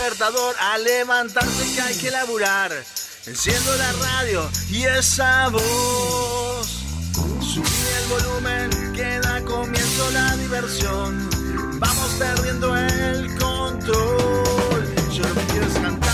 despertador a levantarse que hay que laburar. Enciendo la radio y esa voz. Subí el volumen que da comienzo la diversión. Vamos perdiendo el control. Yo lo que quiero es cantar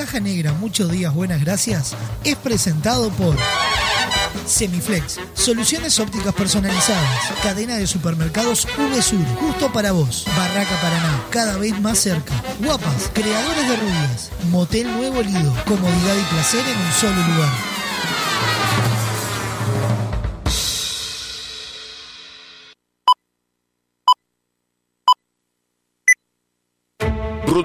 Caja Negra, muchos días, buenas gracias, es presentado por Semiflex, soluciones ópticas personalizadas, cadena de supermercados VSUR, justo para vos, Barraca Paraná, cada vez más cerca, Guapas, creadores de rubias, Motel Nuevo Lido, comodidad y placer en un solo lugar.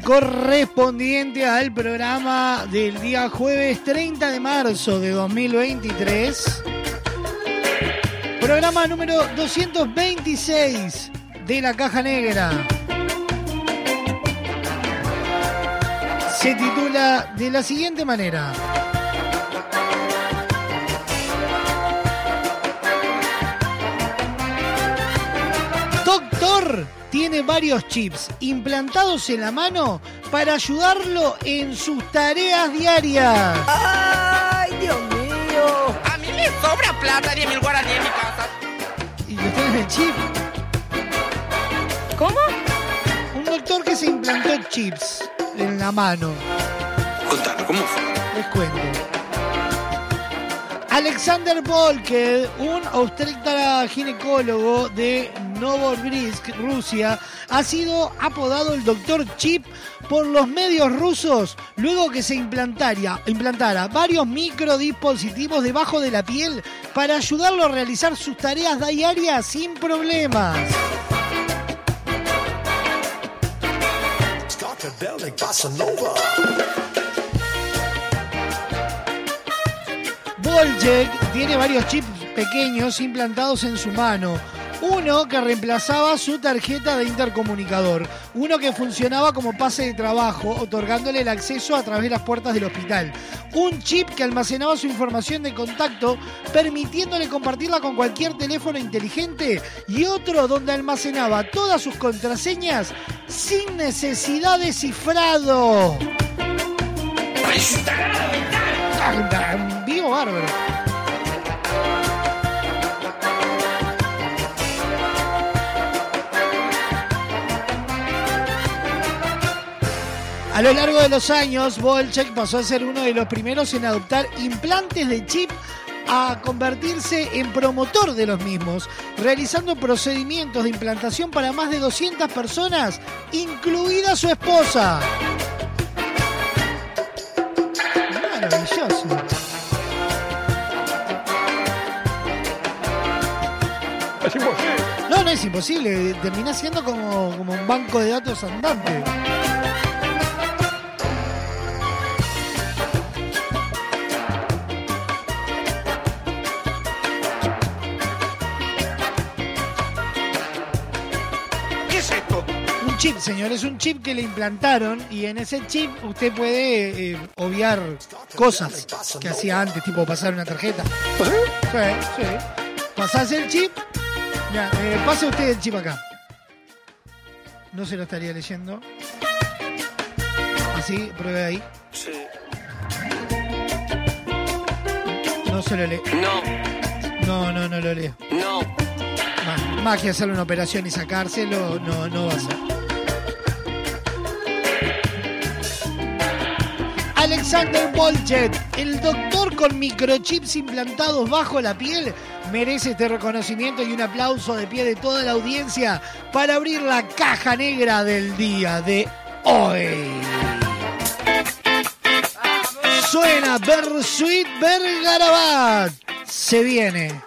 Correspondiente al programa del día jueves 30 de marzo de 2023. Programa número 226 de la Caja Negra. Se titula de la siguiente manera. Tiene varios chips implantados en la mano para ayudarlo en sus tareas diarias. ¡Ay, Dios mío! A mí me sobra plata, 10 mil guaraní en mi casa. Y lo tiene en el chip. ¿Cómo? Un doctor que se implantó chips en la mano. Contame, ¿cómo fue? Les cuento. Alexander Volker, un obstetra ginecólogo de Novosibirsk, Rusia, ha sido apodado el doctor Chip por los medios rusos luego que se implantaría, implantara varios microdispositivos debajo de la piel para ayudarlo a realizar sus tareas diarias sin problemas. Volchek tiene varios chips pequeños implantados en su mano. Uno que reemplazaba su tarjeta de intercomunicador. Uno que funcionaba como pase de trabajo, otorgándole el acceso a través de las puertas del hospital. Un chip que almacenaba su información de contacto, permitiéndole compartirla con cualquier teléfono inteligente. Y otro donde almacenaba todas sus contraseñas sin necesidad de cifrado. Vivo bárbaro. A lo largo de los años, Volchek pasó a ser uno de los primeros en adoptar implantes de chip a convertirse en promotor de los mismos, realizando procedimientos de implantación para más de 200 personas, incluida su esposa. Maravilloso. Es imposible. No, no es imposible. Termina siendo como, como un banco de datos andante. Chip, señor, es un chip que le implantaron y en ese chip usted puede eh, obviar cosas que hacía antes, tipo pasar una tarjeta. Sí, sí. Pasás el chip. Ya, eh, pase usted el chip acá. No se lo estaría leyendo. Así, pruebe ahí. No se lo lee. No, No, no, no lo leo. no. Más, más que hacerle una operación y sacárselo, no, no va a ser. Alexander Bolchet, el doctor con microchips implantados bajo la piel, merece este reconocimiento y un aplauso de pie de toda la audiencia para abrir la caja negra del día de hoy. Suena Bersuit Bergarabat. Se viene.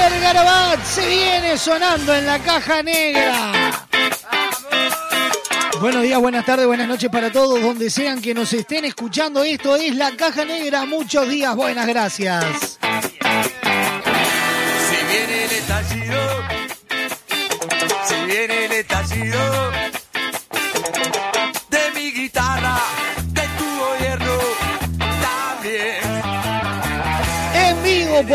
Bersuit Bergarabat se viene sonando en la caja negra. Buenos días, buenas tardes, buenas noches para todos, donde sean que nos estén escuchando. Esto es la caja negra. Muchos días, buenas gracias.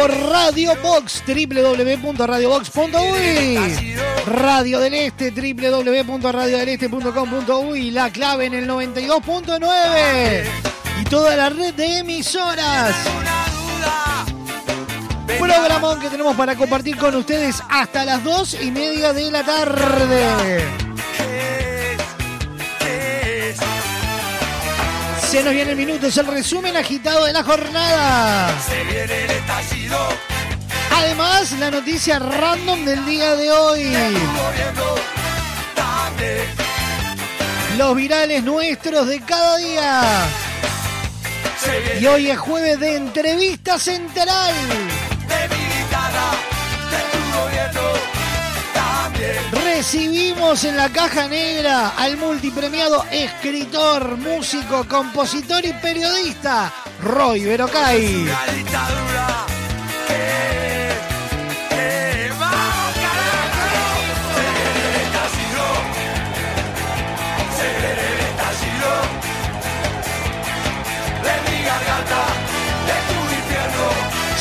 Radio Box, www.radiobox.uy. Radio del Este, www.radiodeleste.com.uy. La clave en el 92.9. Y toda la red de emisoras. Programón que tenemos para compartir con ustedes hasta las dos y media de la tarde. Se nos viene el minuto, es el resumen agitado de la jornada. Se viene el estallido. Además, la noticia random del día de hoy. Los virales nuestros de cada día. Y hoy es jueves de entrevista central. de mi guitarra, de tu gobierno. Recibimos en la caja negra al multipremiado escritor, músico, compositor y periodista Roy Berocay.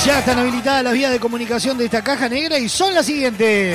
Ya están habilitadas las vías de comunicación de esta caja negra y son las siguientes.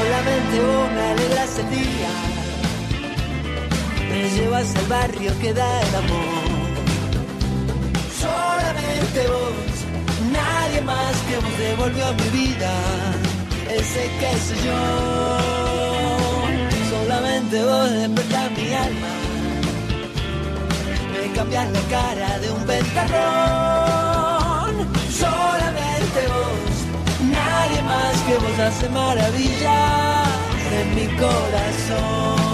Solamente vos me alegras el día, me llevas al barrio que da el amor. Solamente vos, nadie más que vos devolvió a mi vida ese que soy yo. Solamente vos despertás mi alma, me cambias la cara de un ventarrón. Que vos hace maravillas en mi corazón.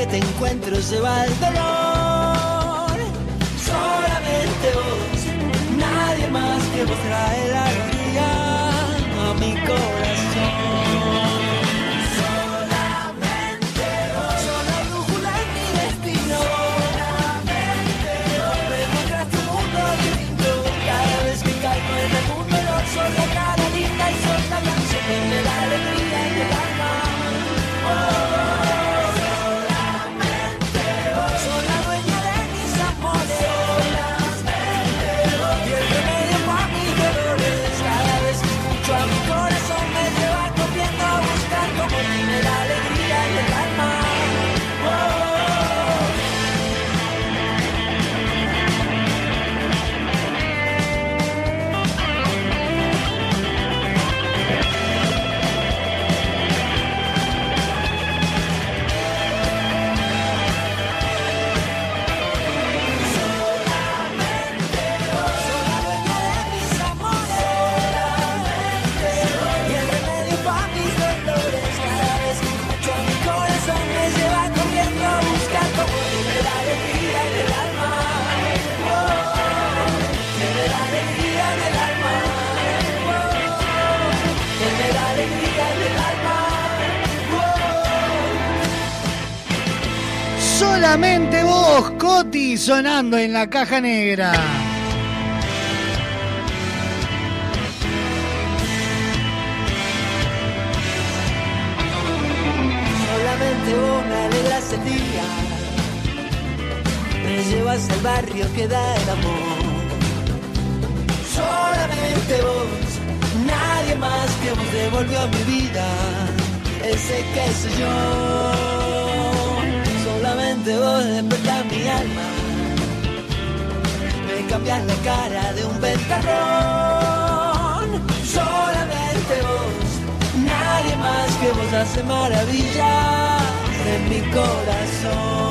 Que te encuentro se va el dolor. Sonando en la caja negra. Solamente me alegras el día, me llevas al barrio que da el amor. Solamente vos, nadie más que vos devolvió mi vida ese que soy yo. la cara de un ventarrón. Solamente vos, nadie más que vos hace maravilla en mi corazón.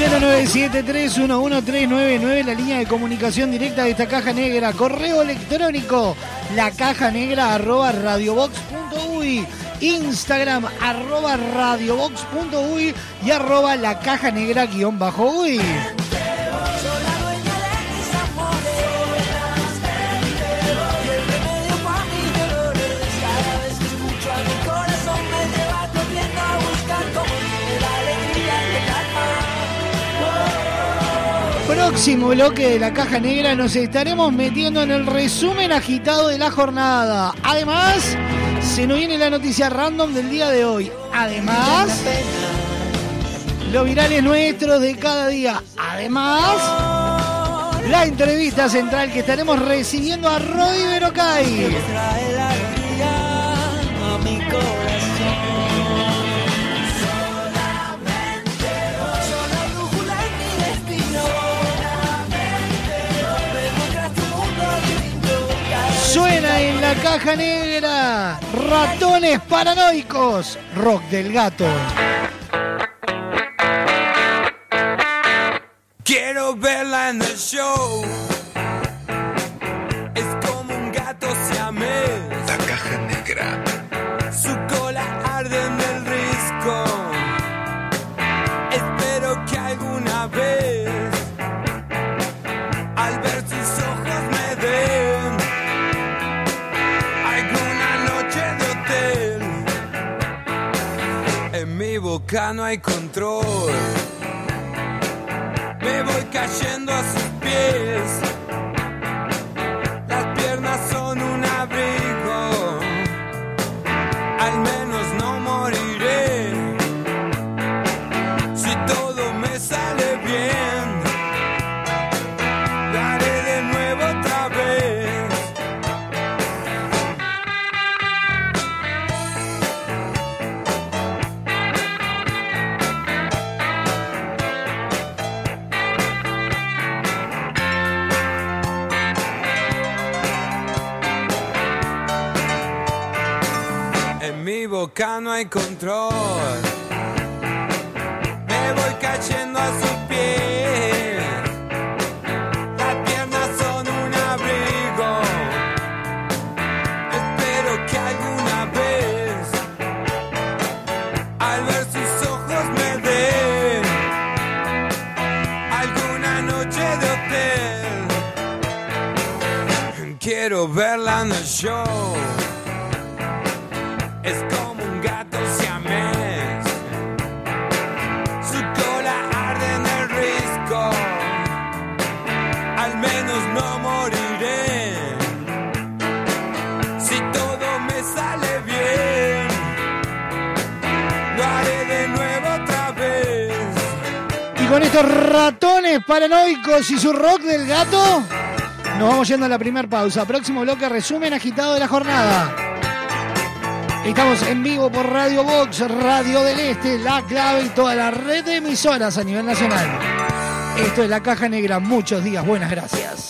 097311399 la línea de comunicación directa de esta caja negra, correo electrónico, la caja negra arroba radiobox.uy, Instagram arroba radiobox.uy y arroba la caja negra guion bajo uy. Próximo bloque de la caja negra nos estaremos metiendo en el resumen agitado de la jornada. Además, se nos viene la noticia random del día de hoy. Además, los virales nuestros de cada día. Además, la entrevista central que estaremos recibiendo a Roy Berocay. Suena en la caja negra. Ratones paranoicos. Rock del gato. Hay control. Estos ratones paranoicos y su rock del gato, nos vamos yendo a la primera pausa. Próximo bloque, resumen agitado de la jornada. Estamos en vivo por Radio Box, Radio del Este, La Clave y toda la red de emisoras a nivel nacional. Esto es La Caja Negra. Muchos días. Buenas gracias.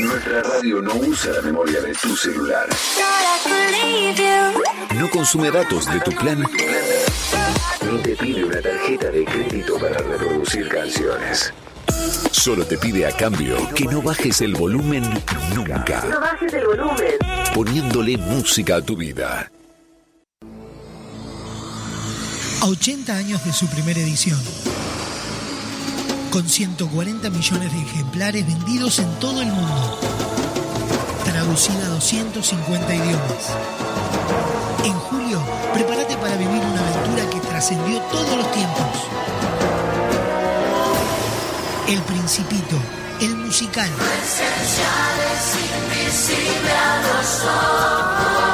Nuestra radio no usa la memoria de tu celular. No consume datos de tu plan Ni te pide una tarjeta de crédito para reproducir canciones. Solo te pide a cambio que no bajes el volumen nunca, No bajes el volumen. poniéndole música a tu vida. A 80 años de su primera edición. Con 140 millones de ejemplares vendidos en todo el mundo. Traducida a 250 idiomas. En julio, prepárate para vivir una aventura que trascendió todos los tiempos. El Principito, el musical. Esenciales, invisible a los ojos.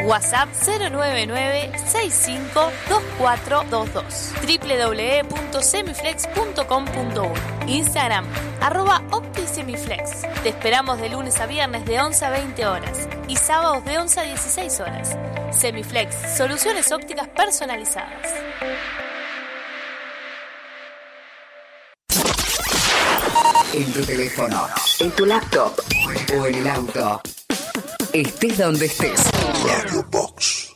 WhatsApp 099-652422. www.semiflex.com.uy Instagram, arroba OptiSemiflex. Te esperamos de lunes a viernes de 11 a 20 horas y sábados de 11 a 16 horas. Semiflex, soluciones ópticas personalizadas. En tu teléfono, en tu laptop o en el auto. Estés donde estés. Radio Box.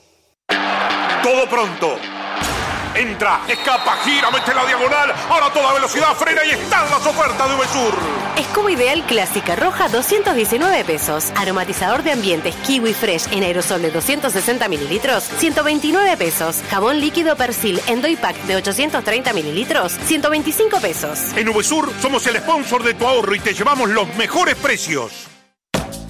Todo pronto. Entra, escapa, gira, mete la diagonal. Ahora a toda velocidad frena y están las ofertas de Uvesur. Escoba Ideal Clásica Roja 219 pesos. Aromatizador de ambientes Kiwi Fresh en aerosol de 260 mililitros 129 pesos. Jabón líquido Persil Endoy Pack de 830 mililitros 125 pesos. En Uvesur somos el sponsor de tu ahorro y te llevamos los mejores precios.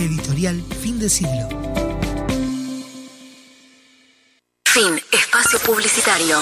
Editorial Fin de Siglo. Fin. Espacio publicitario.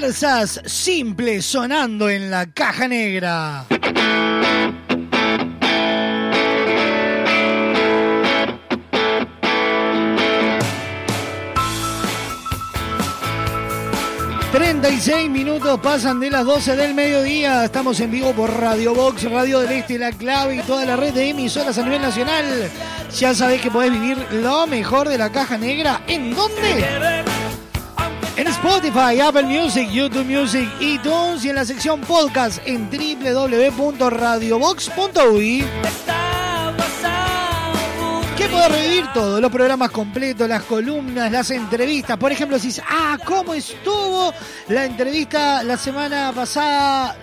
Persas, simple sonando en la caja negra. ...36 minutos pasan de las 12 del mediodía... ...estamos en vivo por Radio Box, Radio del Este, La Clave... ...y toda la red de emisoras a nivel nacional... ...ya sabés que podés vivir lo mejor de la caja negra... ¿En dónde? Spotify, Apple Music, YouTube Music, iTunes... ...y en la sección podcast... ...en www.radiobox.uy... ¿Qué podés revivir todo? Los programas completos, las columnas, las entrevistas. Por ejemplo, si ah, ¿cómo estuvo la entrevista la semana pasada?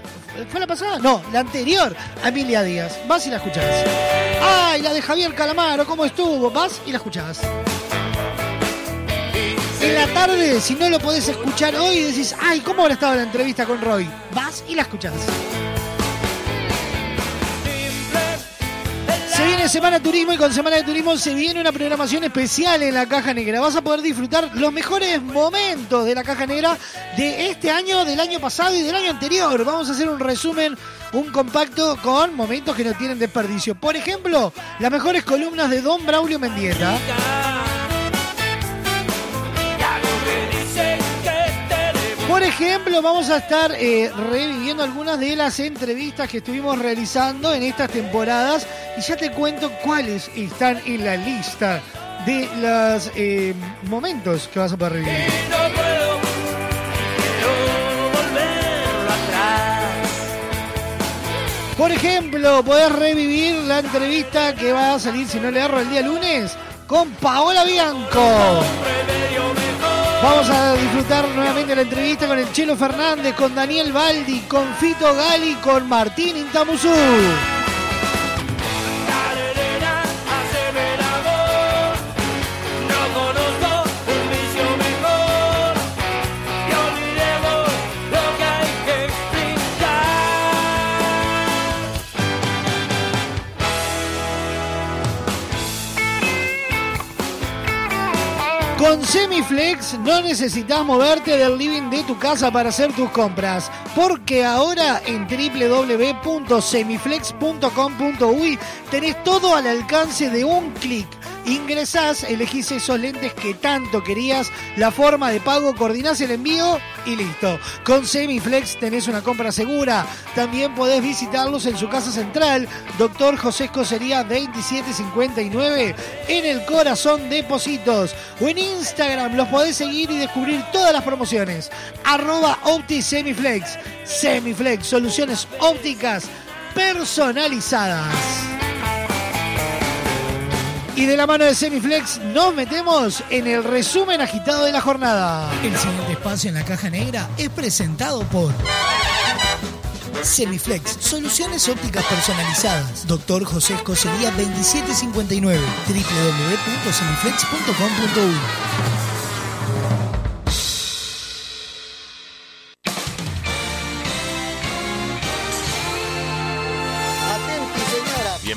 ¿Fue la pasada? No, la anterior a Emilia Díaz. Vas y la escuchás. ¡Ay, la de Javier Calamaro! ¿Cómo estuvo? Vas y la escuchás. En la tarde, si no lo podés escuchar hoy, decís, ¡ay, cómo habrá estado la entrevista con Roy! Vas y la escuchás. Se viene Semana de Turismo y con Semana de Turismo se viene una programación especial en la Caja Negra. Vas a poder disfrutar los mejores momentos de la Caja Negra de este año, del año pasado y del año anterior. Vamos a hacer un resumen, un compacto con momentos que no tienen desperdicio. Por ejemplo, las mejores columnas de Don Braulio Mendieta. Por ejemplo, vamos a estar eh, reviviendo algunas de las entrevistas que estuvimos realizando en estas temporadas y ya te cuento cuáles están en la lista de los eh, momentos que vas a poder revivir. Por ejemplo, podés revivir la entrevista que va a salir, si no le agarro el día lunes, con Paola Bianco. Vamos a disfrutar nuevamente la entrevista con el Chelo Fernández, con Daniel Baldi, con Fito Gali, con Martín Intamuzú. Semiflex no necesitas moverte del living de tu casa para hacer tus compras, porque ahora en www.semiflex.com.uy tenés todo al alcance de un clic. Ingresás, elegís esos lentes que tanto querías, la forma de pago, coordinás el envío y listo. Con Semiflex tenés una compra segura. También podés visitarlos en su casa central, Doctor José Escocería 2759, en el corazón de Positos. O en Instagram los podés seguir y descubrir todas las promociones. Arroba OptiSemiflex. Semiflex, soluciones ópticas personalizadas. Y de la mano de Semiflex nos metemos en el resumen agitado de la jornada. El siguiente espacio en la caja negra es presentado por Semiflex, soluciones ópticas personalizadas. Doctor José Escocería 2759, www.semiflex.com.uy.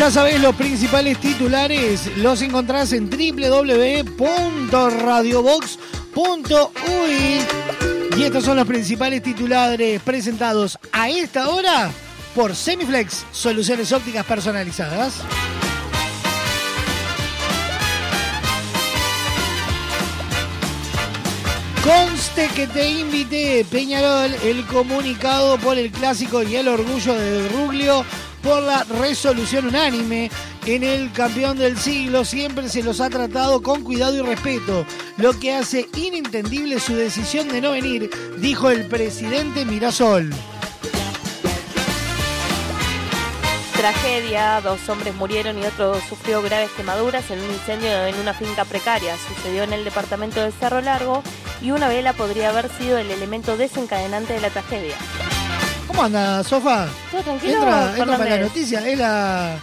Ya sabéis, los principales titulares los encontrás en www.radiobox.uy. Y estos son los principales titulares presentados a esta hora por Semiflex, soluciones ópticas personalizadas. Conste que te invité, Peñarol, el comunicado por el clásico y el orgullo de Ruglio por la resolución unánime. En el campeón del siglo siempre se los ha tratado con cuidado y respeto, lo que hace inentendible su decisión de no venir, dijo el presidente Mirasol. Tragedia, dos hombres murieron y otro sufrió graves quemaduras en un incendio en una finca precaria. Sucedió en el departamento de Cerro Largo y una vela podría haber sido el elemento desencadenante de la tragedia. ¿Cómo anda, Sofa? ¿Todo tranquilo, Entra, entra para la noticia, es la,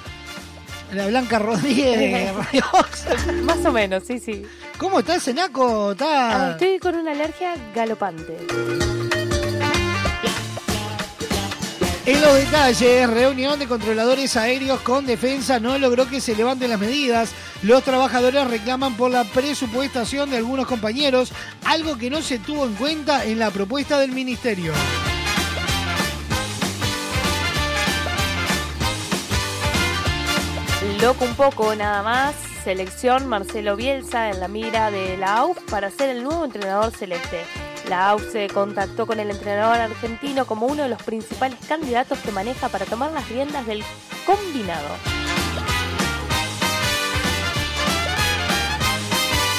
la Blanca Rodríguez de Radio. Más o menos, sí, sí. ¿Cómo está ese naco? Ah, Está... Estoy con una alergia galopante. En los detalles, reunión de controladores aéreos con defensa no logró que se levanten las medidas. Los trabajadores reclaman por la presupuestación de algunos compañeros, algo que no se tuvo en cuenta en la propuesta del ministerio. Loco un poco, nada más. Selección Marcelo Bielsa en la mira de la AUF para ser el nuevo entrenador celeste. La AUF se contactó con el entrenador argentino como uno de los principales candidatos que maneja para tomar las riendas del combinado.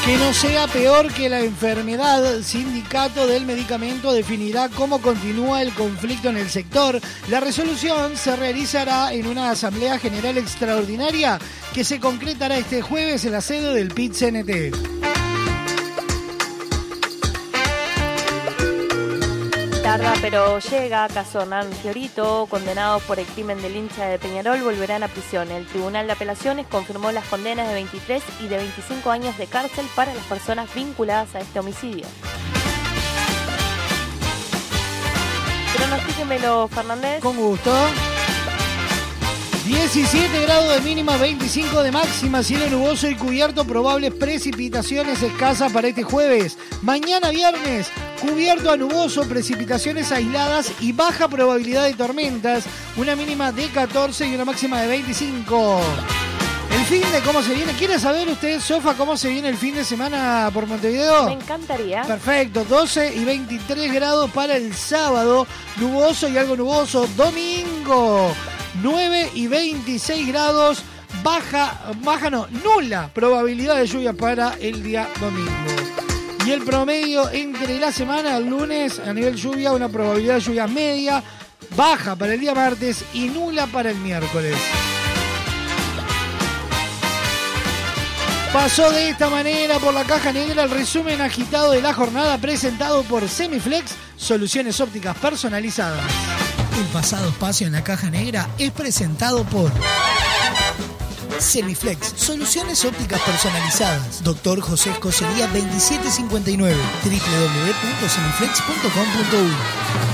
Que no sea peor que la enfermedad, sindicato del medicamento definirá cómo continúa el conflicto en el sector. La resolución se realizará en una asamblea general extraordinaria que se concretará este jueves en la sede del PIT-CNT. Tarda pero llega, caso Hernán Fiorito, condenados por el crimen del hincha de Peñarol, volverán a prisión. El Tribunal de Apelaciones confirmó las condenas de 23 y de 25 años de cárcel para las personas vinculadas a este homicidio. Pronostíquemelo, Fernández. Con gusto. 17 grados de mínima, 25 de máxima, cielo nuboso y cubierto, probables precipitaciones escasas para este jueves. Mañana viernes, cubierto a nuboso, precipitaciones aisladas y baja probabilidad de tormentas, una mínima de 14 y una máxima de 25. El fin de cómo se viene. ¿Quiere saber usted, Sofa, cómo se viene el fin de semana por Montevideo? Me encantaría. Perfecto, 12 y 23 grados para el sábado, nuboso y algo nuboso. Domingo, 9 y 26 grados, baja, baja no, nula probabilidad de lluvia para el día domingo. Y el promedio entre la semana, el lunes, a nivel lluvia, una probabilidad de lluvia media, baja para el día martes y nula para el miércoles. Pasó de esta manera por la caja negra el resumen agitado de la jornada presentado por Semiflex, soluciones ópticas personalizadas. El pasado espacio en la caja negra es presentado por Semiflex, soluciones ópticas personalizadas. Doctor José Escocería 2759, www.semiflex.com.uy.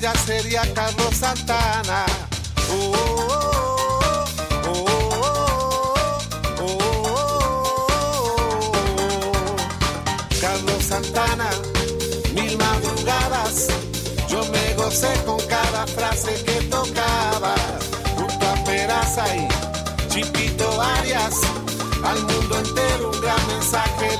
ya sería Carlos Santana. Oh, oh, oh, oh, oh, oh. Carlos Santana, mil madrugadas, yo me gocé con cada frase que tocaba, junto a Peraza y Chipito Arias, al mundo entero un gran mensaje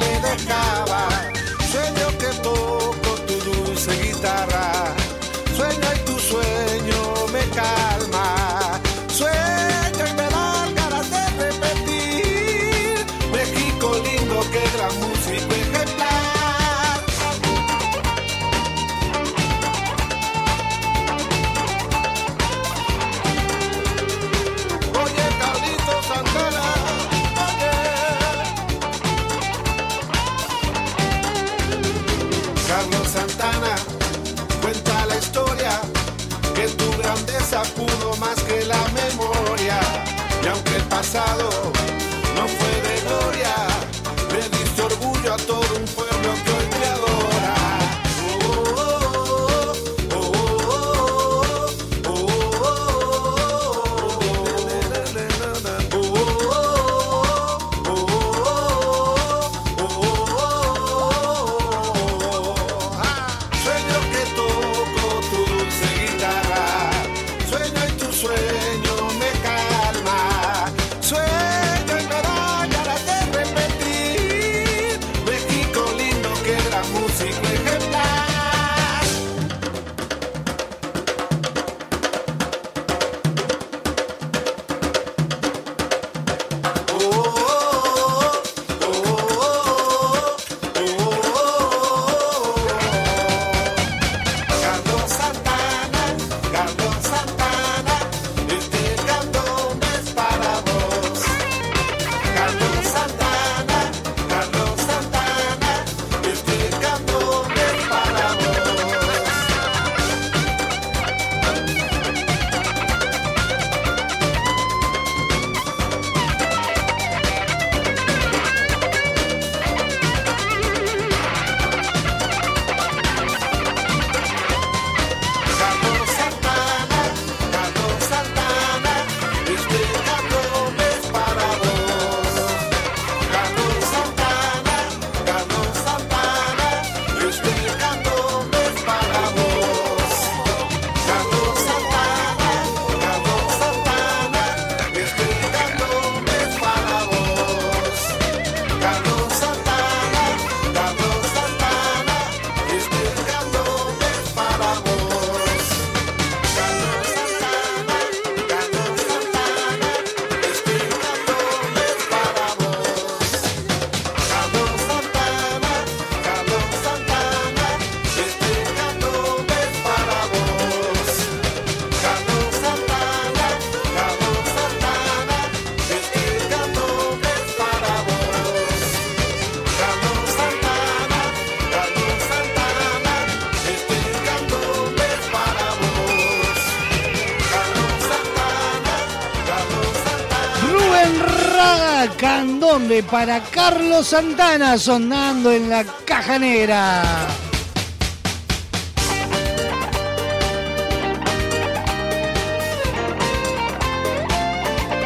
Candombe para Carlos Santana sonando en la caja negra.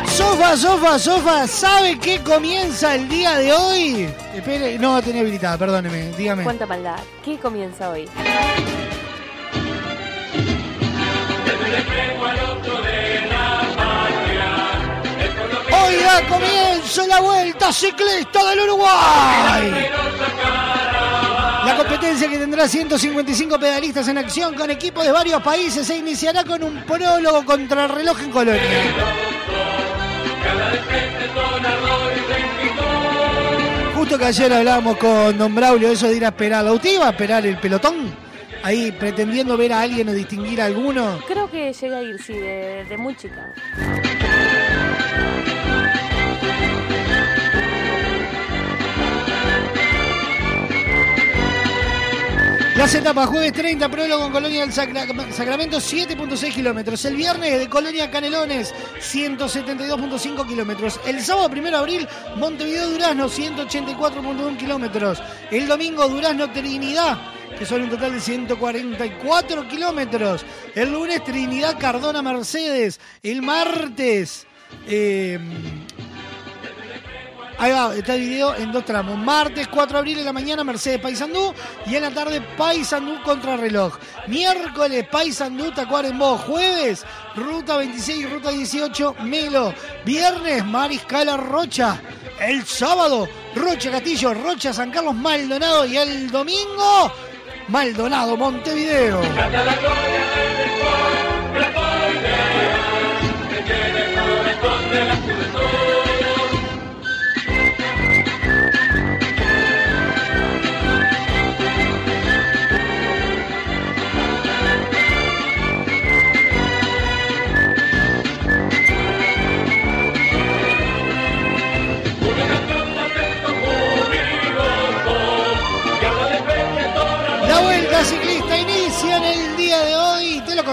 Sofa, Sofa, Sofa, ¿sabe qué comienza el día de hoy? Espere, no tenía habilitada, perdóneme, dígame. Cuánta maldad. ¿Qué comienza hoy? Hoy da comienzo la vuelta ciclista del Uruguay. La competencia que tendrá 155 pedalistas en acción con equipos de varios países se iniciará con un prólogo contra el reloj en Colonia. Justo que ayer hablábamos con Don Braulio eso de ir a esperar. ¿La iba a esperar el pelotón? Ahí pretendiendo ver a alguien o distinguir a alguno. Creo que llegué a ir, sí, de, de muy chica. Las etapas, jueves 30, prólogo en Colonia del Sacra- Sacramento, 7.6 kilómetros. El viernes de Colonia Canelones, 172.5 kilómetros. El sábado 1 de abril, Montevideo Durazno, 184.1 kilómetros. El domingo, Durazno Trinidad, que son un total de 144 kilómetros. El lunes, Trinidad Cardona Mercedes. El martes, eh, Ahí va, está dividido en dos tramos. Martes 4 de abril en la mañana Mercedes Paysandú y en la tarde Paysandú contra reloj. Miércoles Paysandú Tacuarembó. Jueves Ruta 26 Ruta 18 Melo. Viernes Mariscala Rocha. El sábado Rocha Castillo, Rocha San Carlos Maldonado y el domingo Maldonado Montevideo.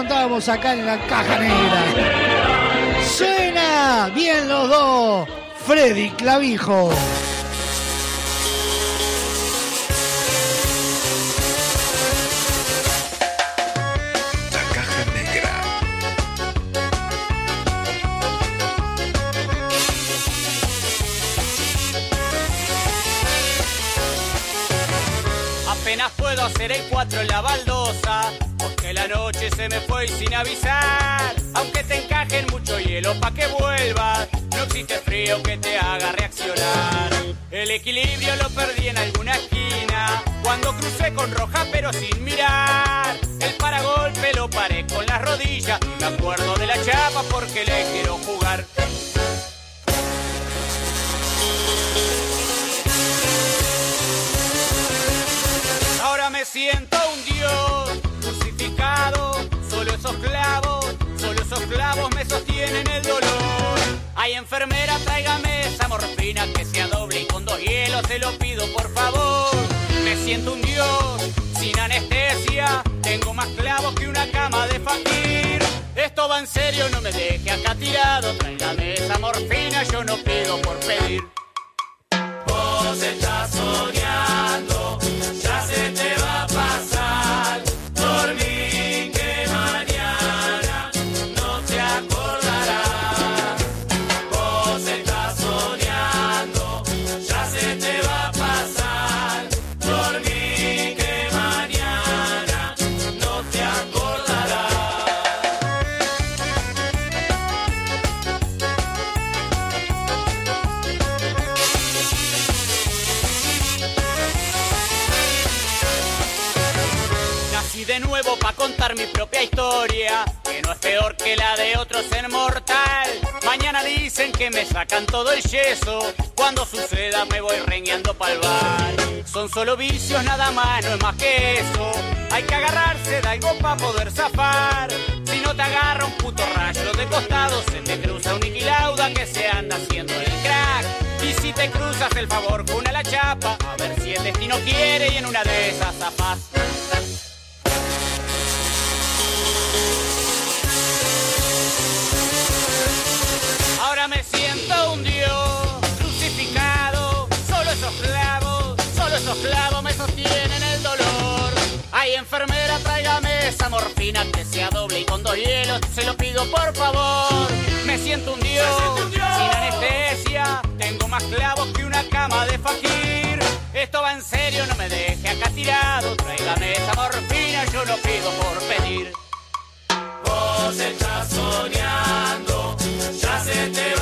Contábamos acá en la caja negra. Suena bien los dos. Freddy Clavijo. La caja negra. Apenas puedo hacer el 4 en la baldosa, porque la noche se me fue sin avisar. Aunque te encajen mucho hielo pa' que vuelvas, no existe frío que te haga reaccionar. El equilibrio lo perdí en alguna esquina, cuando crucé con roja pero sin mirar. El paragolpe lo paré con las rodillas, me acuerdo de la chapa porque le quiero jugar. Ahora me siento esos clavos, solo esos clavos me sostienen el dolor. Ay enfermera, tráigame esa morfina que sea doble y con dos hielos se lo pido por favor. Me siento un dios sin anestesia, tengo más clavos que una cama de fakir. Esto va en serio, no me deje acá tirado, tráigame esa morfina, yo no pido por pedir. Vos estás soñando, ya mi propia historia, que no es peor que la de otros en mortal. Mañana dicen que me sacan todo el yeso, cuando suceda me voy rengueando pa'l bar. Son solo vicios nada más, no es más que eso. Hay que agarrarse de algo para poder zafar. Si no te agarra un puto rayo de costado, se te cruza un Niquilauda que se anda haciendo el crack. Y si te cruzas el favor con una la chapa, a ver si el destino quiere y en una de esas zafás. Que sea doble y con dos hielos. Se lo pido por favor. Me siento un dios, sin anestesia. Tengo más clavos que una cama de fajir. Esto va en serio, no me deje acá tirado. Tráigame esa morfina, yo lo pido por pedir. Vos estás soñando, ya se te va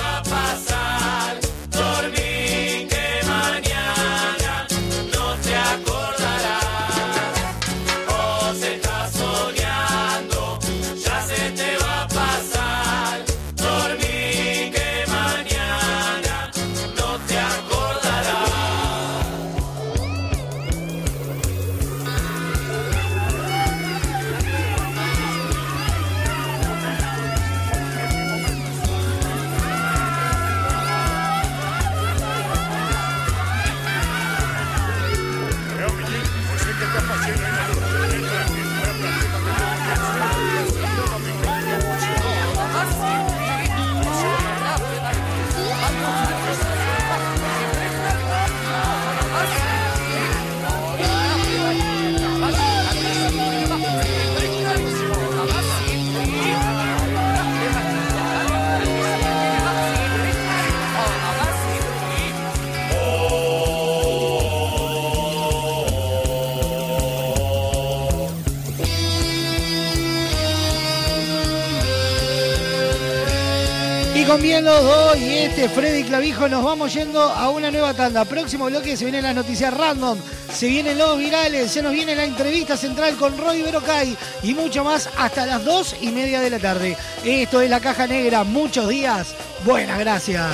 este Freddy Clavijo nos vamos yendo a una nueva tanda. Próximo bloque se vienen las noticias random, se vienen los virales, se nos viene la entrevista central con Roy Berocay y mucho más hasta las dos y media de la tarde. Esto es La Caja Negra, muchos días. Buenas gracias.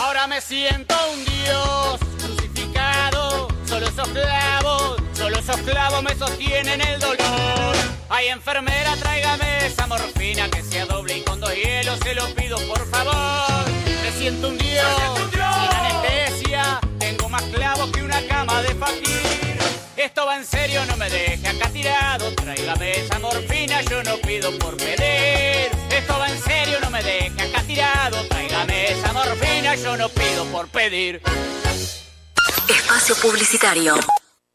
Ahora me siento un dios crucificado. Solo esos clavos, solo esos clavos me sostienen el dolor. Ay, enfermera, tráigame esa morfina que sea doble y con dos hielos. Se lo pido, por favor. Me siento un dios, sin anestesia. Tengo más clavos que una cama de fakir. Esto va en serio, no me deje acá tirado. Tráigame esa morfina, yo no pido por pedir. Esto va en serio, no me deje acá tirado. Tráigame esa morfina, yo no pido por pedir. Espacio Publicitario.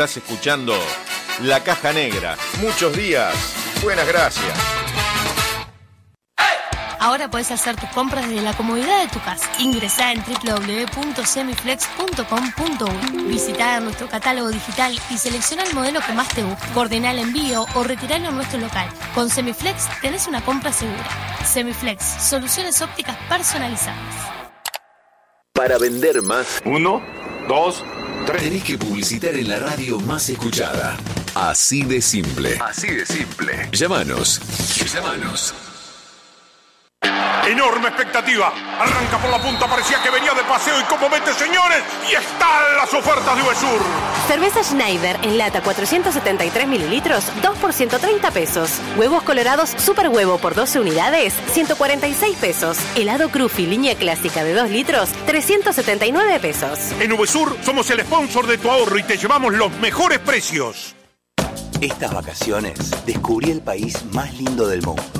Estás escuchando La Caja Negra. Muchos días. Buenas gracias. Ahora puedes hacer tus compras desde la comodidad de tu casa. Ingresá en www.semiflex.com.uy. Visita nuestro catálogo digital y selecciona el modelo que más te guste. Coordina el envío o retiralo en nuestro local. Con Semiflex tenés una compra segura. Semiflex, soluciones ópticas personalizadas. Para vender más. Uno, dos, tres. Tenés que publicitar en la radio más escuchada. Así de simple. Así de simple. Llámanos. Llámanos. Enorme expectativa. Arranca por la punta, parecía que venía de paseo y como mete, señores, y están las ofertas de Uvesur. Cerveza Schneider en lata 473 mililitros, 2 por 130 pesos. Huevos colorados super huevo por 12 unidades, 146 pesos. Helado Cruffy línea clásica de 2 litros, 379 pesos. En Uvesur somos el sponsor de tu ahorro y te llevamos los mejores precios. Estas vacaciones descubrí el país más lindo del mundo.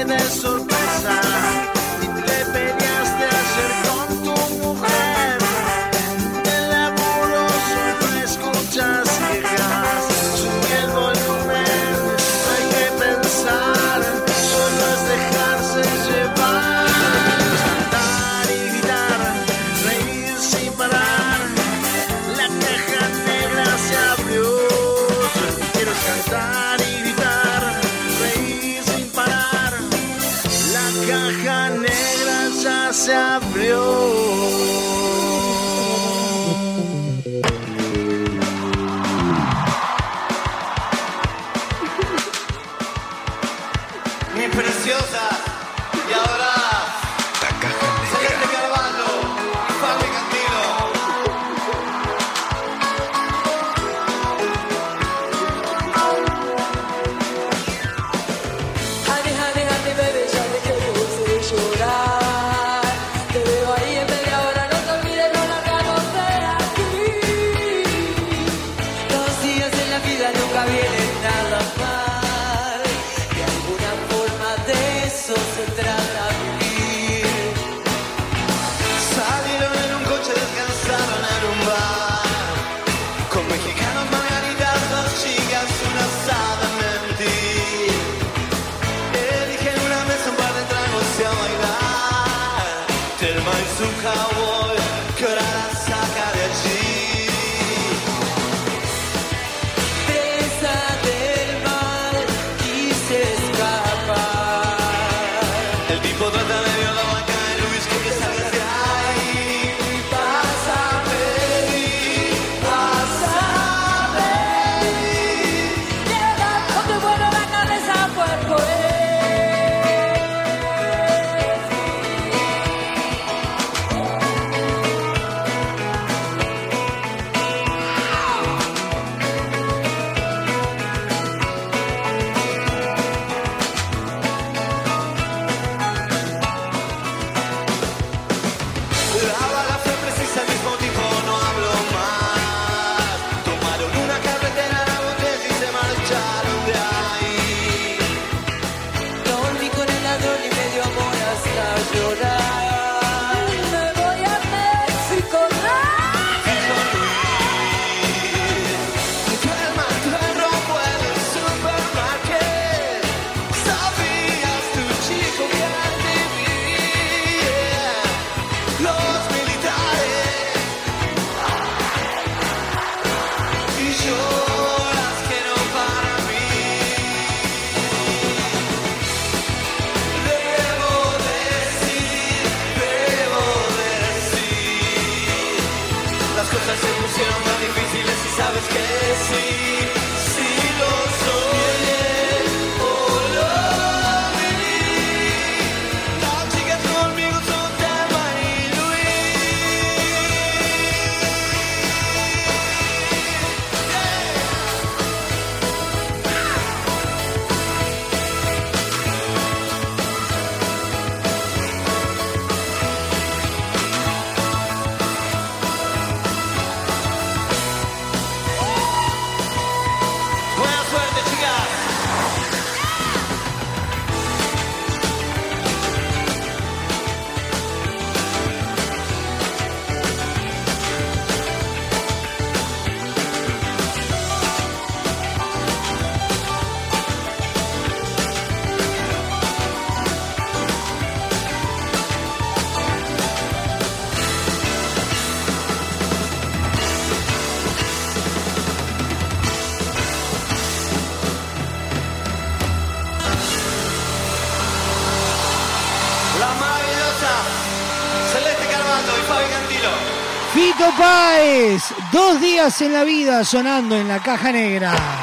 días en la vida sonando en la caja negra.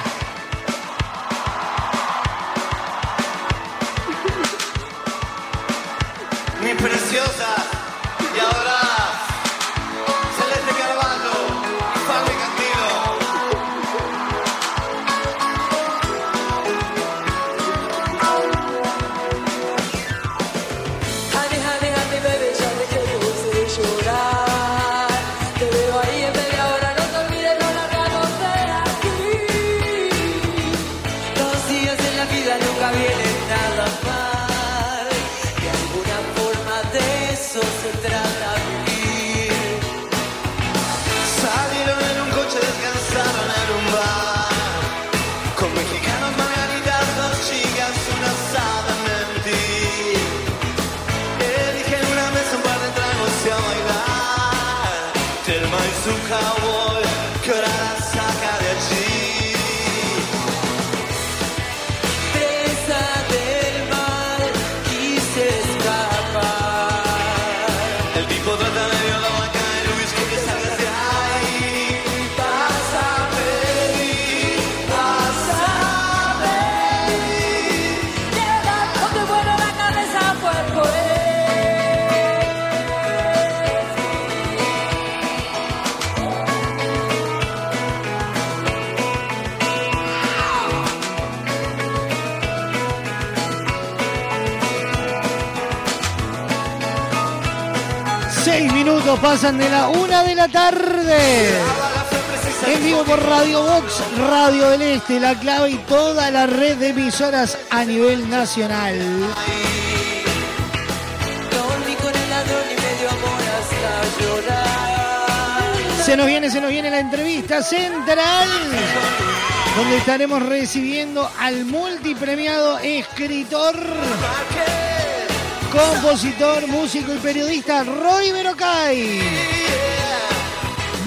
Pasan de la una de la tarde. En vivo por Radio Box, Radio del Este, La Clave y toda la red de emisoras a nivel nacional. Se nos viene, se nos viene la entrevista central, donde estaremos recibiendo al multipremiado escritor, compositor, músico y periodista Roy Berocay.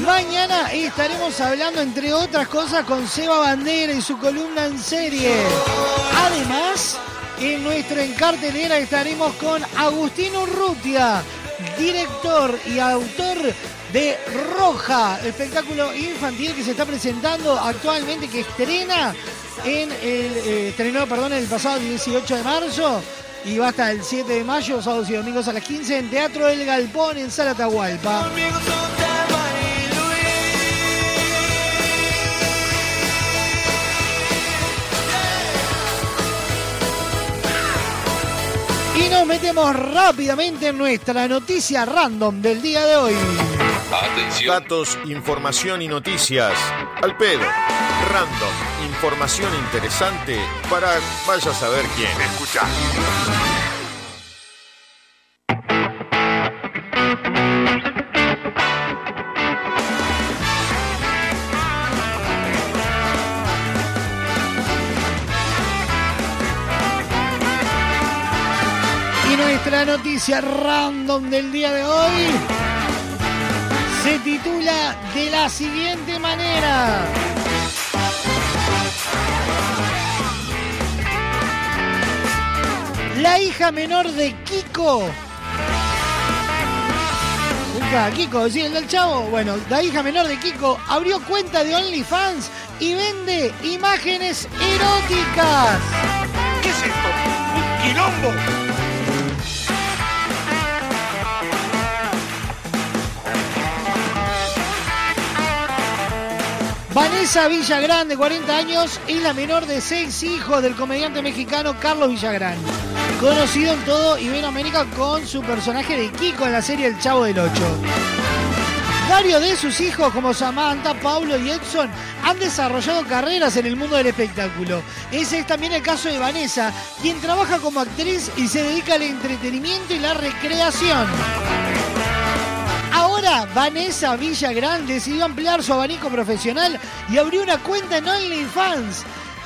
Mañana estaremos hablando, entre otras cosas, con Seba Bandera y su columna en serie. Además, en nuestra encartelera estaremos con Agustín Urrutia, director y autor de Roja, espectáculo infantil que se está presentando actualmente, que estrena en el, eh, estrenó, perdón, el pasado 18 de marzo y va hasta el 7 de mayo, sábados y domingos a las 15 en Teatro El Galpón en Sala Atahualpa. Y nos metemos rápidamente en nuestra noticia random del día de hoy. Datos, información y noticias. Al pedo. Random. Información interesante para vaya a saber quién. Escucha. Y nuestra noticia random del día de hoy se titula de la siguiente manera. La hija menor de Kiko. Kiko, ¿sí? el del chavo. Bueno, la hija menor de Kiko abrió cuenta de OnlyFans y vende imágenes eróticas. ¿Qué es esto? ¡Un quilombo! Vanessa Villagrán, de 40 años, es la menor de seis hijos del comediante mexicano Carlos Villagrán. Conocido en todo Iberoamérica con su personaje de Kiko en la serie El Chavo del Ocho. Varios de sus hijos, como Samantha, Pablo y Edson, han desarrollado carreras en el mundo del espectáculo. Ese es también el caso de Vanessa, quien trabaja como actriz y se dedica al entretenimiento y la recreación. Vanessa Villagrán decidió ampliar su abanico profesional y abrió una cuenta en OnlyFans,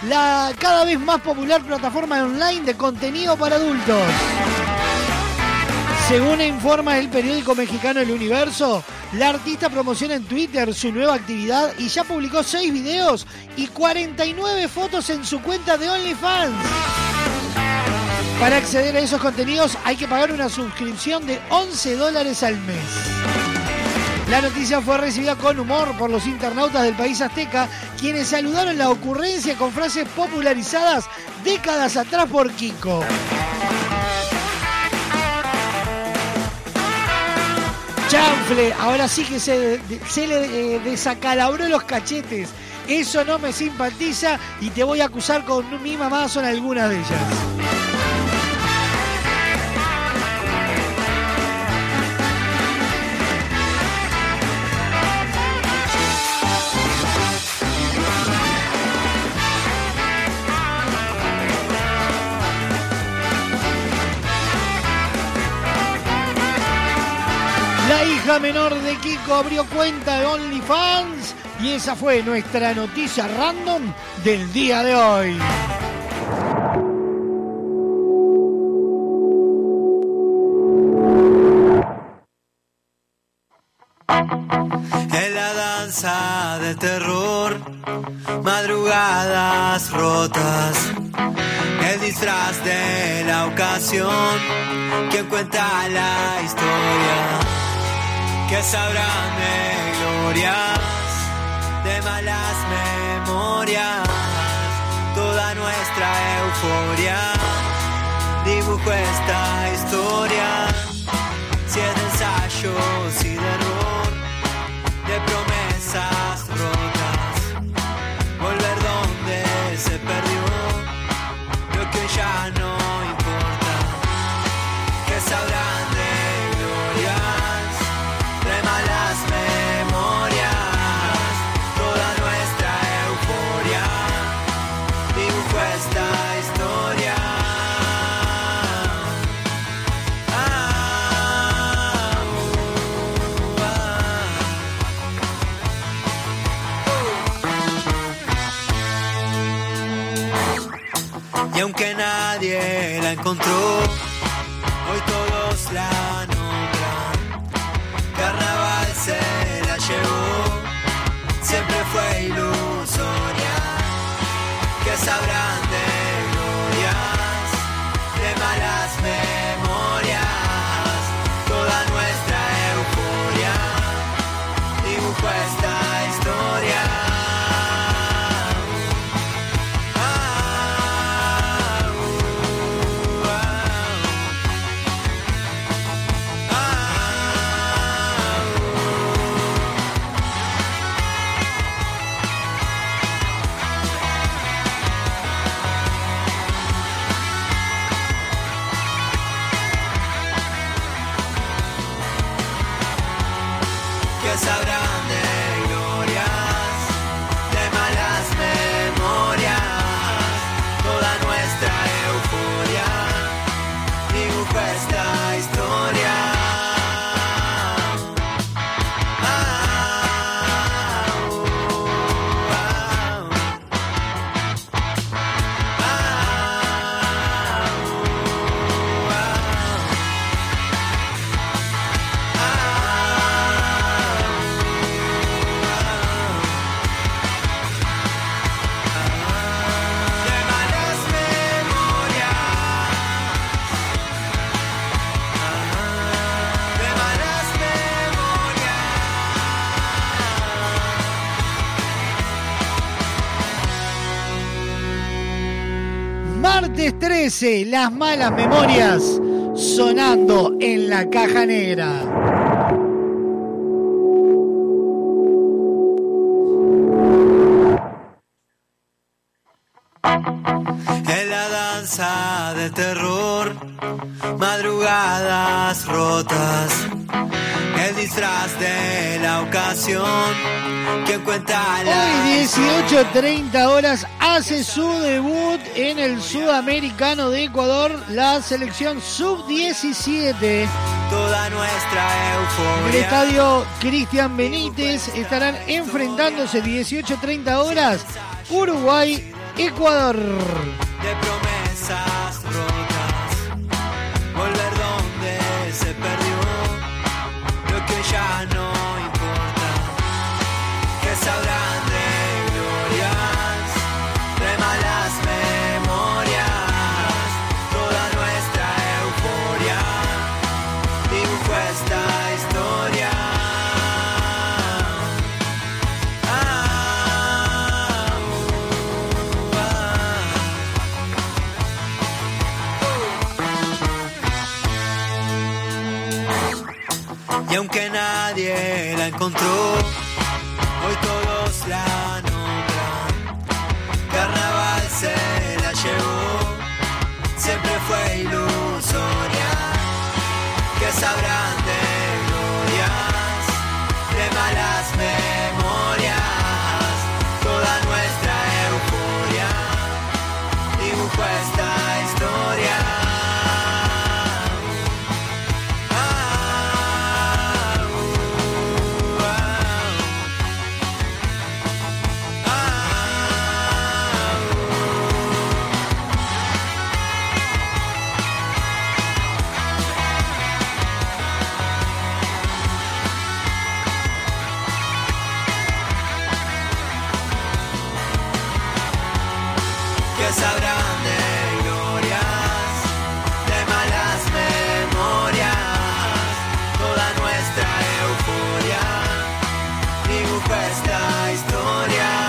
la cada vez más popular plataforma online de contenido para adultos. Según informa el periódico mexicano El Universo, la artista promociona en Twitter su nueva actividad y ya publicó 6 videos y 49 fotos en su cuenta de OnlyFans. Para acceder a esos contenidos hay que pagar una suscripción de 11 dólares al mes. La noticia fue recibida con humor por los internautas del país azteca, quienes saludaron la ocurrencia con frases popularizadas décadas atrás por Kiko. Chanfle, ahora sí que se, le eh, desacalabró los cachetes. Eso no me simpatiza y te voy a acusar con mi mamá, son algunas de ellas. Hija menor de Kiko abrió cuenta de OnlyFans y esa fue nuestra noticia random del día de hoy. En la danza del terror, madrugadas rotas, el disfraz de la ocasión, quien cuenta la historia, que sabrán de glorias, de malas memorias, toda nuestra euforia, dibujo esta historia, si es de ensayos y de error de promesas 13, las malas memorias sonando en la caja negra. En la danza del terror, madrugadas rotas, el disfraz de la ocasión, quien cuenta la Hoy 18.30 horas hace su debut en el Sudamericano de Ecuador la selección sub-17. toda nuestra En el euforia. estadio Cristian Benítez estarán enfrentándose 18.30 horas Uruguay, nadie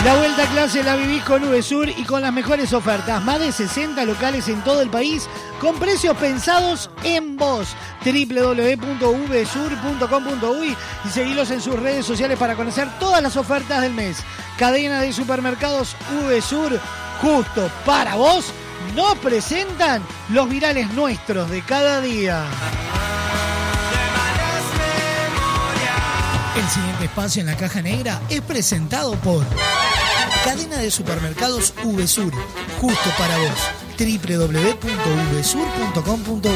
La vuelta a clase la vivís con VSUR y con las mejores ofertas. Más de 60 locales en todo el país con precios pensados en vos. www.vsur.com.uy y seguilos en sus redes sociales para conocer todas las ofertas del mes. Cadena de supermercados VSUR, justo para vos, nos presentan los virales nuestros de cada día. El siguiente espacio en la caja negra es presentado por Cadena de Supermercados VSUR, justo para vos. www.vsur.com.uy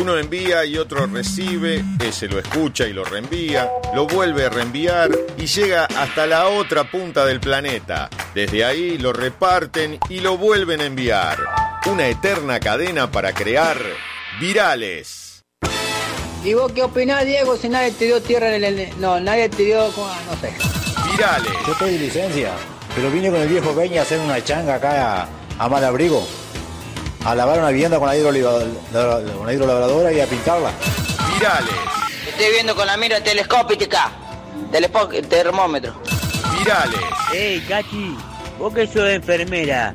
Uno envía y otro recibe, ese lo escucha y lo reenvía, lo vuelve a reenviar y llega hasta la otra punta del planeta. Desde ahí lo reparten y lo vuelven a enviar. Una eterna cadena para crear virales. ¿Y vos qué opinás, Diego, si nadie te dio tierra en el... No, nadie te dio... No sé. Virales. Yo estoy de licencia, pero vine con el viejo Peña a hacer una changa acá a, a Malabrigo. A lavar una vivienda con la, la hidrolabradora y a pintarla. Virales. Estoy viendo con la mira telescópica. Telespo termómetro. Virales. Ey, Cachi, vos que sos enfermera,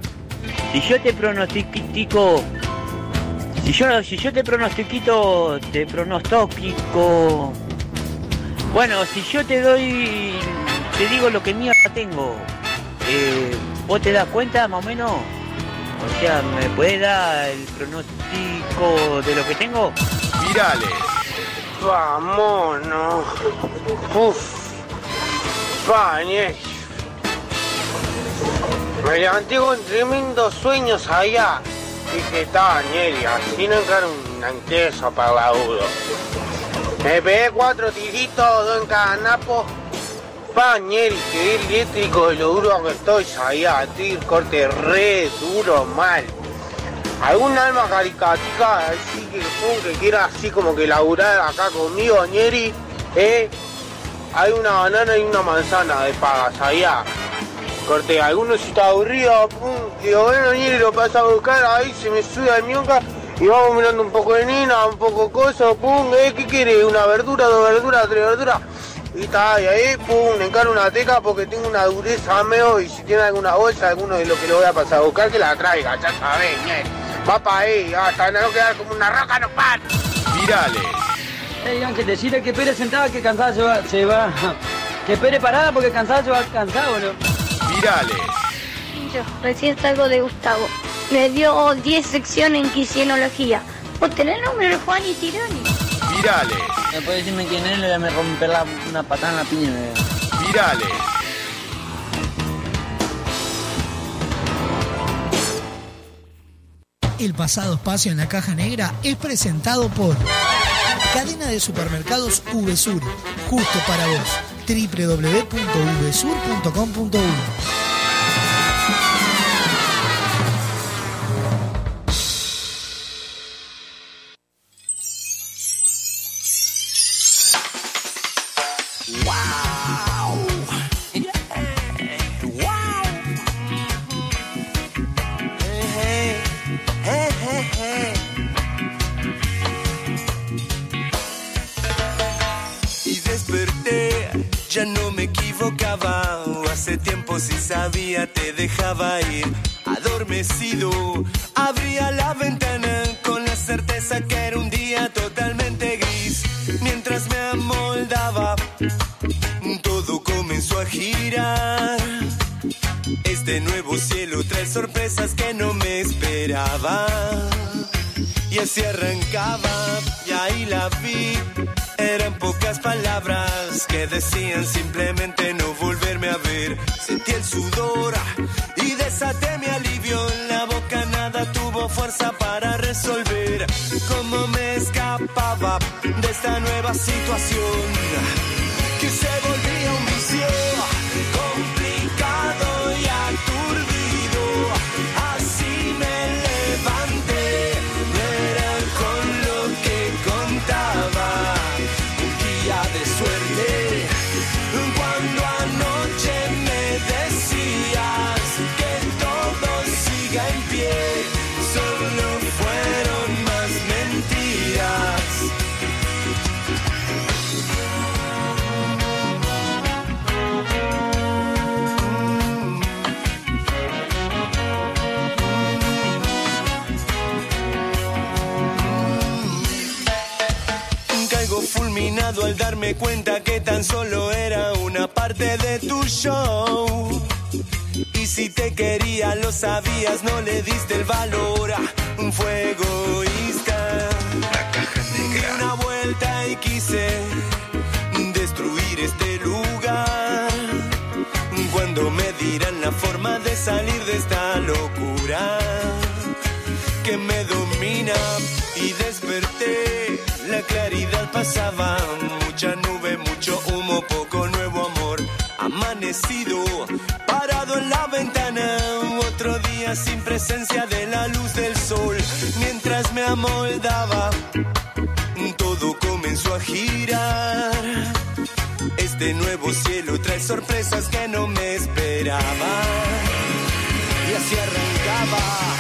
si yo te pronostico, si yo, si yo te pronostiquito, te pronostico, bueno, si yo te doy, te digo lo que mierda tengo, eh, ¿vos te das cuenta más o menos? O sea, ¿me puede dar el pronóstico de lo que tengo? Virales. Vámonos. Uf. Bañé. Me levanté con tremendos sueños allá. Dije, está, Ñeri, así no encara un anqueso para la udo. Me pegué cuatro tiritos, dos en cada napo. Pa, Ñeri, quedé eléctrico de lo duro que estoy allá. Estoy corte re duro, mal. ¿Algún alma caricatica así que, que quiera así como que laburar acá conmigo, Ñeri? ¿Eh? Hay una banana y una manzana de pagas allá. Corte, alguno si está aburrido, pum, digo, bueno, Ñeri, lo pasa a buscar, ahí se me sube al mionca y vamos mirando un poco de nina, un poco coso, pum, ¿eh? ¿Qué quiere? ¿Una verdura, dos verduras, tres verduras? Y está, y ahí, pum, le encaro una teca porque tengo una dureza meo y si tiene alguna bolsa, alguno de lo que lo voy a pasar a buscar, que la traiga, ya sabés, Ñeri. Va para ahí, hasta no quedar como una roca, no para. Virales. Ey, Ángel, decirle que Pérez sentada que cansada se va, se va. Que Pérez parada porque cansada se va cansado, ¿no? Virales. Yo recién salgo de Gustavo. Me dio 10 secciones en quisienología. ¿Vos tenés el número de Juan y Tironi? Virales. ¿Me puede decirme quién es? Le voy a romper la, una patada en la piña. Virales. El pasado espacio en la caja negra es presentado por Cadena de Supermercados VSUR, justo para vos www.vsur.com.1 te dejaba ir adormecido. Abría la ventana con la certeza que era un día totalmente gris. Mientras me amoldaba, todo comenzó a girar. Este nuevo cielo trae sorpresas que no me esperaba. Y así arrancaba, y ahí la vi. Eran pocas palabras que decían simplemente no volverme a ver. Sentí el sudor y desaté mi alivio. La boca nada tuvo fuerza para resolver cómo me escapaba de esta nueva situación que se volvía un vicio lo sabías, no le diste el valor. ah, Fue egoísta. Di una vuelta y quise destruir este lugar. Cuando me dirán la forma de salir de esta locura que me domina y desperté. La claridad pasaba, mucha nube, mucho humo, poco nuevo amor. Amanecido, sin presencia de la luz del sol. Mientras me amoldaba, todo comenzó a girar. Este nuevo cielo trae sorpresas que no me esperaba. Y así arrancaba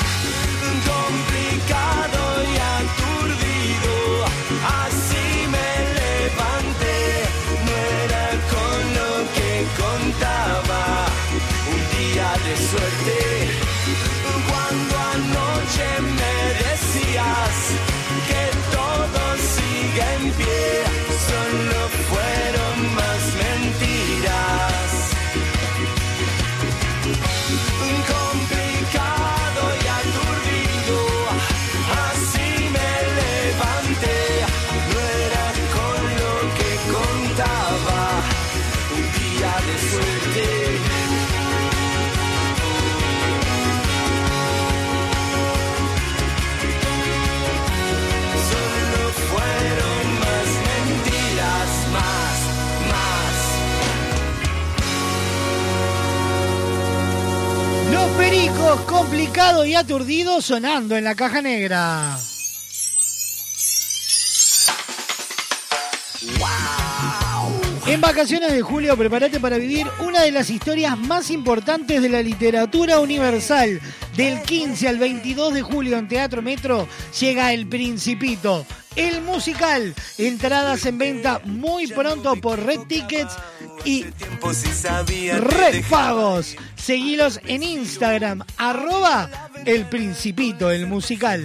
complicado y aturdido sonando en la caja negra. En vacaciones de julio, prepárate para vivir una de las historias más importantes de la literatura universal. Del 15 al 22 de julio en Teatro Metro llega El Principito, el musical. Entradas en venta muy pronto por Red Tickets y Red Pagos. Seguilos en Instagram, arroba El Principito, el musical.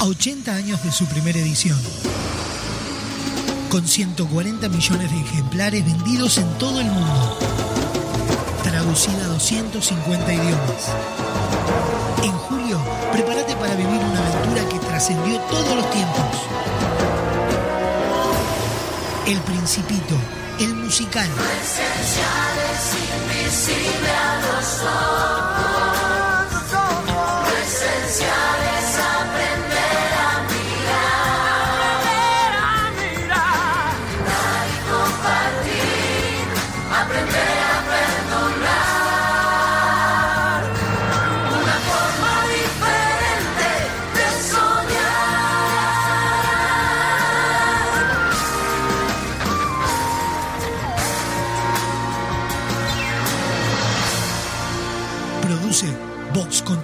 A 80 años de su primera edición. Con 140 millones de ejemplares vendidos en todo el mundo. Traducida a 250 idiomas. En julio, prepárate para vivir una aventura que trascendió todos los tiempos. El Principito, el musical. Esencial es invisible a los ojos.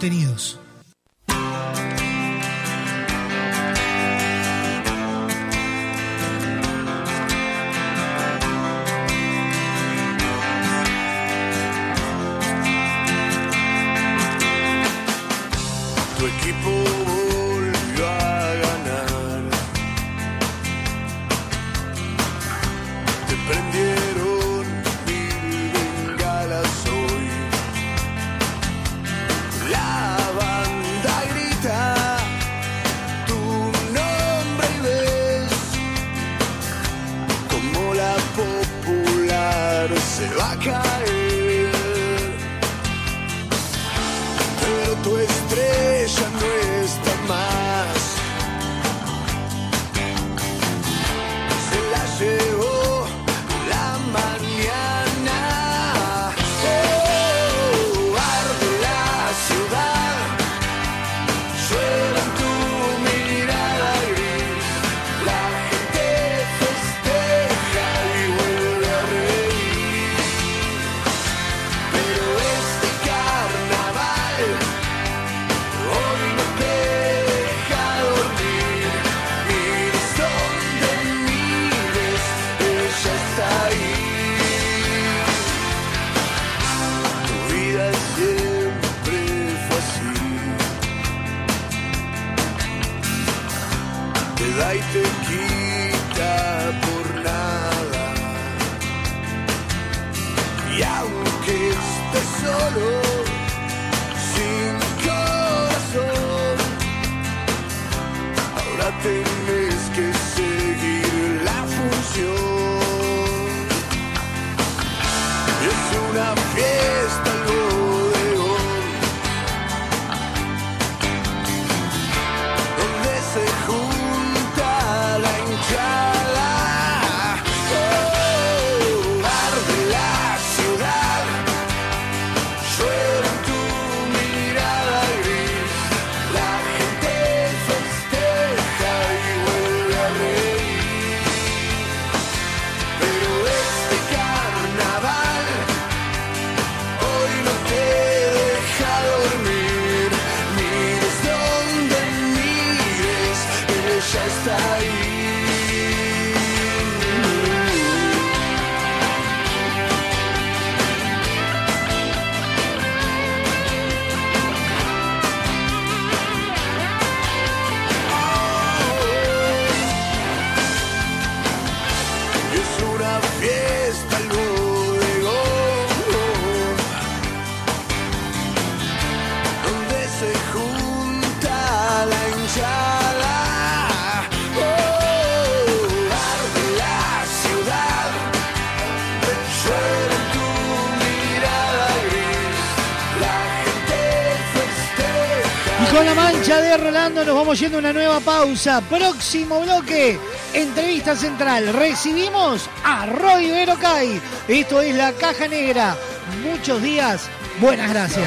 Vox será cair? Vamos yendo a una nueva pausa. Próximo bloque, entrevista central. Recibimos a Roy Verocay. Esto es La Caja Negra. Muchos días, buenas gracias.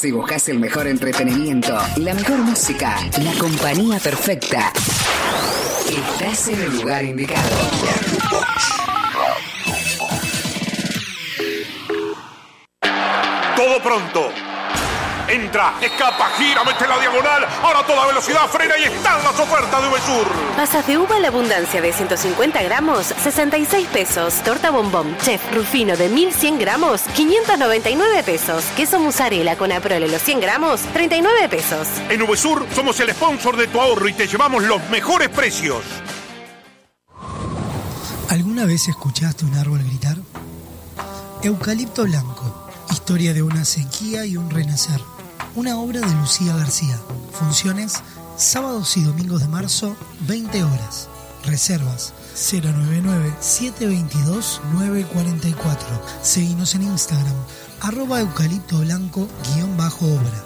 Si buscas el mejor entretenimiento, la mejor música, la compañía perfecta, estás en el lugar indicado. Todo pronto. Entra, escapa, gira, mete la diagonal. Ahora a toda velocidad frena y están las ofertas de VSUR. Pasas de uva a la abundancia de 150 gramos, 66 pesos. Torta bombón, chef rufino de 1100 gramos, 599 pesos. Queso mozzarella con aprole los 100 gramos, 39 pesos. En VSUR somos el sponsor de tu ahorro y te llevamos los mejores precios. ¿Alguna vez escuchaste un árbol gritar? Eucalipto Blanco, historia de una sequía y un renacer. Una obra de Lucía García. Funciones sábados y domingos de marzo, 20 horas. Reservas 099-722-944. Seguimos en Instagram, arroba eucalipto blanco guion bajo obra.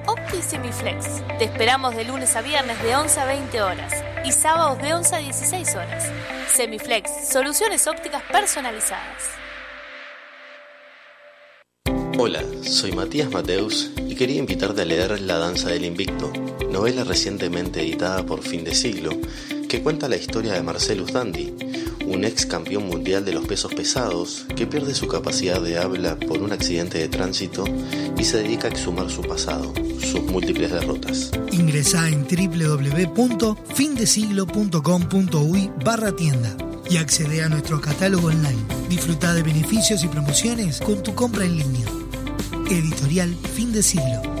OptiSemiflex. Te esperamos de lunes a viernes de 11 a 20 horas y sábados de 11 a 16 horas. Semiflex, soluciones ópticas personalizadas. Hola, soy Matías Mateus y quería invitarte a leer La Danza del Invicto, novela recientemente editada por Fin de Siglo, que cuenta la historia de Marcelus Dandy, un ex campeón mundial de los pesos pesados que pierde su capacidad de habla por un accidente de tránsito y se dedica a exhumar su pasado, sus múltiples derrotas. Ingresá en www.findesiglo.com.uy barra tienda y accede a nuestro catálogo online. Disfruta de beneficios y promociones con tu compra en línea. Editorial Fin de Siglo.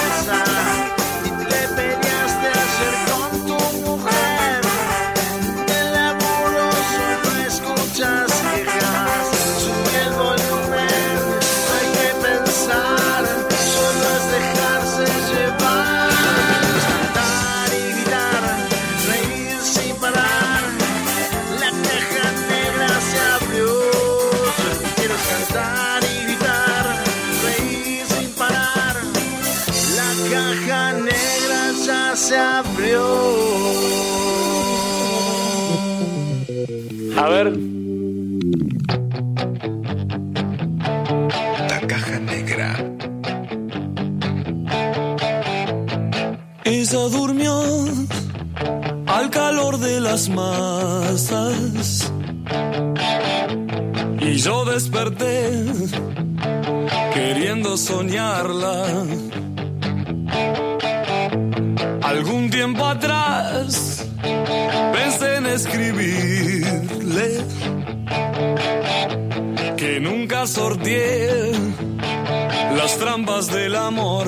Durmió al calor de las masas y yo desperté queriendo soñarla. Algún tiempo atrás pensé en escribirle que nunca sorteé las trampas del amor.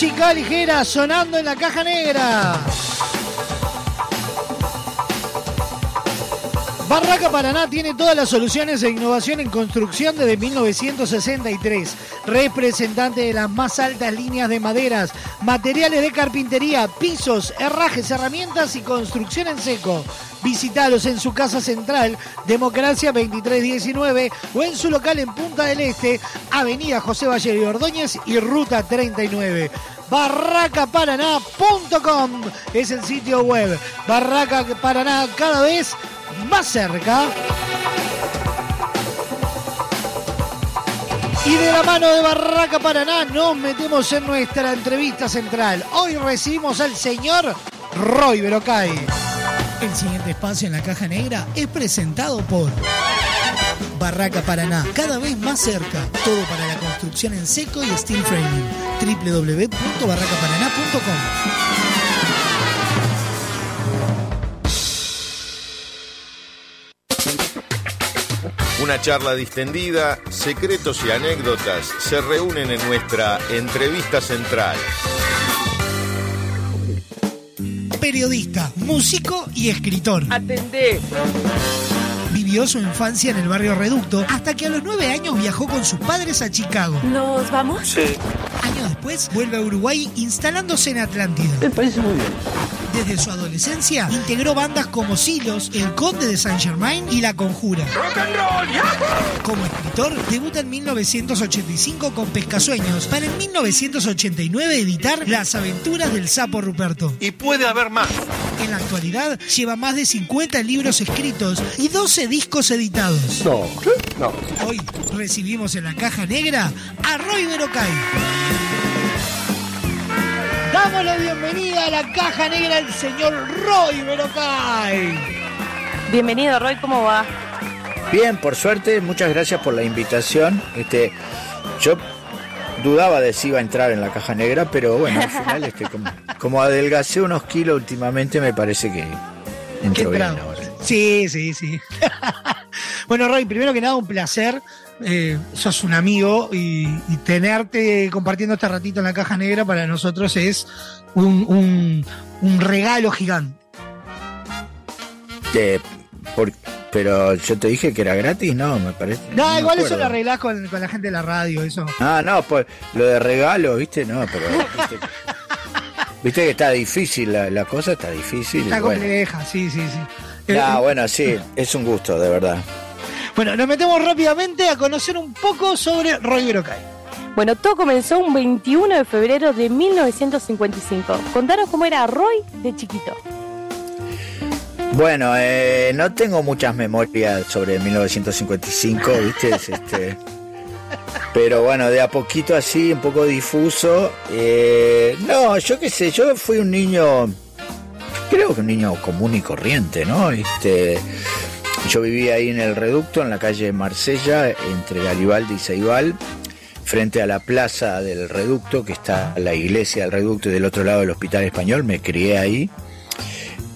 Música ligera, sonando en la caja negra. Barraca Paraná tiene todas las soluciones de innovación en construcción desde 1963. Representante de las más altas líneas de maderas, materiales de carpintería, pisos, herrajes, herramientas y construcción en seco. Visítalos en su casa central, Democracia 2319, o en su local en Punta del Este, Avenida José Valle y Ordóñez y Ruta 39. Barracaparaná.com es el sitio web. Barraca Paraná cada vez más cerca. Y de la mano de Barraca Paraná nos metemos en nuestra entrevista central. Hoy recibimos al señor Roy Berocay. El siguiente espacio en la caja negra es presentado por Barraca Paraná, cada vez más cerca. Todo para la construcción en seco y steel framing. www.barracaparaná.com Una charla distendida, secretos y anécdotas se reúnen en nuestra entrevista central. Periodista, músico y escritor. Atendé. Vivió su infancia en el barrio Reducto hasta que a los nueve años viajó con sus padres a Chicago. ¿Nos vamos? Sí. Años después vuelve a Uruguay instalándose en Atlántida. Me parece muy bien. Desde su adolescencia integró bandas como Silos, El Conde de Saint Germain y La Conjura. Como escritor, debuta en 1985 con Pescasueños para en 1989 editar Las aventuras del sapo Ruperto. Y puede haber más. En la actualidad lleva más de 50 libros escritos y 12 discos editados. No. No. Hoy recibimos en la caja negra a Roy Berocay. Damos la bienvenida a la caja negra al señor Roy Berocay. Bienvenido, Roy, ¿cómo va? Bien, por suerte, muchas gracias por la invitación. Este, yo dudaba de si iba a entrar en la caja negra, pero bueno, al final, este, como, como adelgacé unos kilos últimamente, me parece que entró bien ahora. Sí, sí, sí. bueno, Roy, primero que nada, un placer. Eh, sos un amigo y, y tenerte compartiendo este ratito en la caja negra para nosotros es un, un- un regalo gigante. Eh, por- pero yo te dije que era gratis, no, me parece. No, igual eso lo arreglás con, con la gente de la radio, eso. Ah, no, pues lo de regalo, viste, no, pero viste, viste que está difícil, la, la cosa está difícil. Está bueno. compleja, sí, sí, sí. Eh, No, bueno, sí, es un gusto, de verdad. Bueno, nos metemos rápidamente a conocer un poco sobre Roy Berocay. Bueno, todo comenzó un 21 de febrero de 1955. Contanos cómo era Roy de chiquito. Bueno, eh, no tengo muchas memorias sobre 1955, ¿viste? Es, este, pero bueno, de a poquito así, un poco difuso. Eh, no, yo qué sé, yo fui un niño, creo que un niño común y corriente, ¿no? Este, yo vivía ahí en el reducto, en la calle Marsella, entre Garibaldi y Ceibal, frente a la plaza del reducto, que está la iglesia del reducto y del otro lado del hospital español, me crié ahí.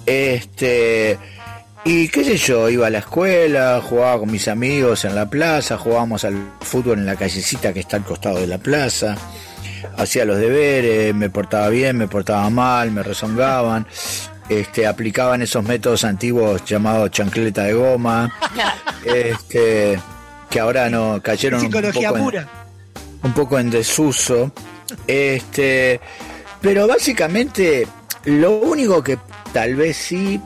Este, y qué sé yo, iba a la escuela, jugaba con mis amigos en la plaza, jugábamos al fútbol en la callecita que está al costado de la plaza, hacía los deberes, me portaba bien, me portaba mal, me rezongaban, este, aplicaban esos métodos antiguos llamados chancleta de goma, este, que ahora no cayeron un poco en- un poco en desuso. Este, pero básicamente lo único que tal vez sí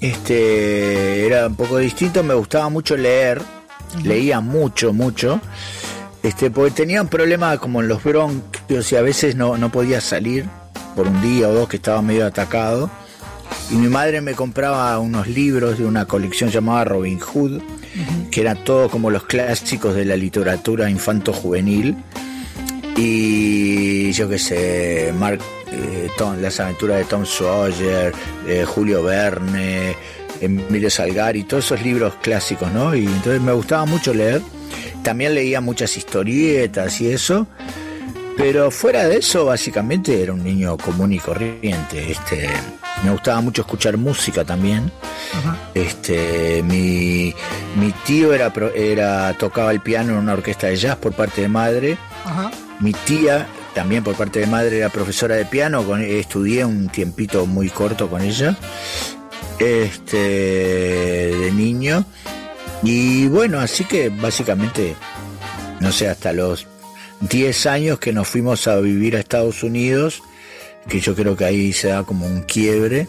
este era un poco distinto, me gustaba mucho leer, leía mucho, mucho. Este, porque tenía un problema como en los bronquios y a veces no, no podía salir por un día o dos que estaba medio atacado. Y mi madre me compraba unos libros de una colección llamada Robin Hood, que eran todos como los clásicos de la literatura infanto-juvenil. Y yo qué sé, Mark, eh, Tom- las aventuras de Tom Sawyer, eh, Julio Verne, Emilio Salgari, todos esos libros clásicos, ¿no? Y entonces me gustaba mucho leer. También leía muchas historietas y eso. Pero fuera de eso, básicamente era un niño común y corriente. Este, me gustaba mucho escuchar música también. Este, mi, mi tío era, pro- era tocaba el piano en una orquesta de jazz por parte de madre. Ajá. Mi tía, también por parte de madre, era profesora de piano. Con, estudié un tiempito muy corto con ella. Este, de niño. Y bueno, así que básicamente, no sé, hasta los 10 años que nos fuimos a vivir a Estados Unidos, que yo creo que ahí se da como un quiebre.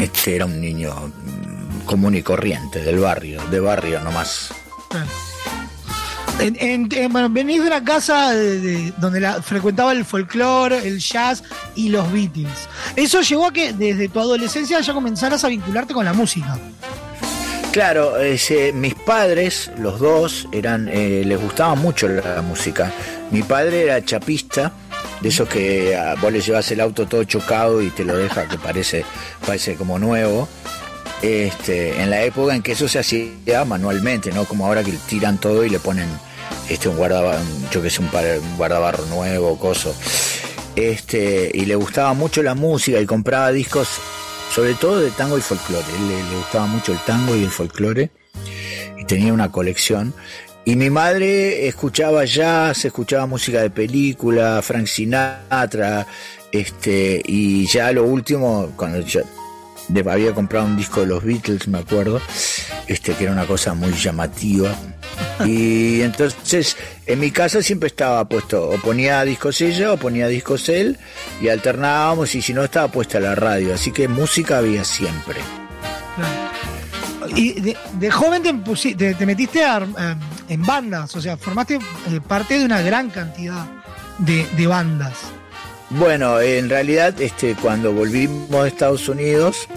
Este era un niño mm, común y corriente, del barrio, de barrio nomás. En- en- en- bueno, venís de una casa de- de- donde la, frecuentaba el folclore, el jazz y los Beatles. Eso llevó a que desde tu adolescencia ya comenzaras a vincularte con la música. Claro, ese- mis padres, los dos, eran, eh, les gustaba mucho la música. Mi padre era chapista, de esos que ah, vos le llevas el auto todo chocado y te lo deja que parece, parece como nuevo. Este, en la época en que eso se hacía manualmente, no como ahora que tiran todo y le ponen este un guardabarro, yo que sé, un, par- un guardabarro nuevo, coso. Este, y le gustaba mucho la música y compraba discos sobre todo de tango y folclore. Le, le gustaba mucho el tango y el folclore y tenía una colección. Y mi madre escuchaba jazz, escuchaba música de película, Frank Sinatra, este, y ya lo último, cuando yo había comprado un disco de los Beatles, me acuerdo, este, que era una cosa muy llamativa. Y entonces en mi casa siempre estaba puesto, o ponía discos ella o ponía discos él, y alternábamos, y si no estaba puesta la radio, así que música había siempre. Y de, joven te, metiste en bandas, o sea, formaste eh, parte de una gran cantidad de, de bandas. Bueno, en realidad, este, cuando volvimos de Estados Unidos,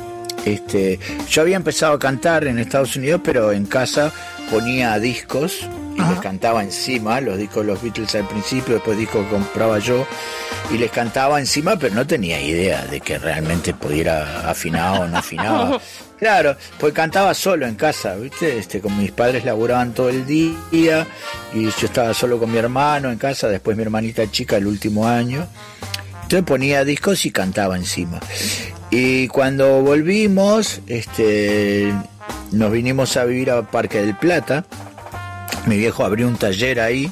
este, yo había empezado a cantar en Estados Unidos, pero en casa ponía discos y les cantaba encima, los discos de los Beatles al principio, después discos que compraba yo, y les cantaba encima, pero no tenía idea de que realmente pudiera afinar o no afinaba. Claro, pues cantaba solo en casa, ¿viste? Este, con mis padres laburaban todo el día y yo estaba solo con mi hermano en casa, después mi hermanita chica el último año. Entonces ponía discos y cantaba encima. Y cuando volvimos, este, nos vinimos a vivir a Parque del Plata. Mi viejo abrió un taller ahí,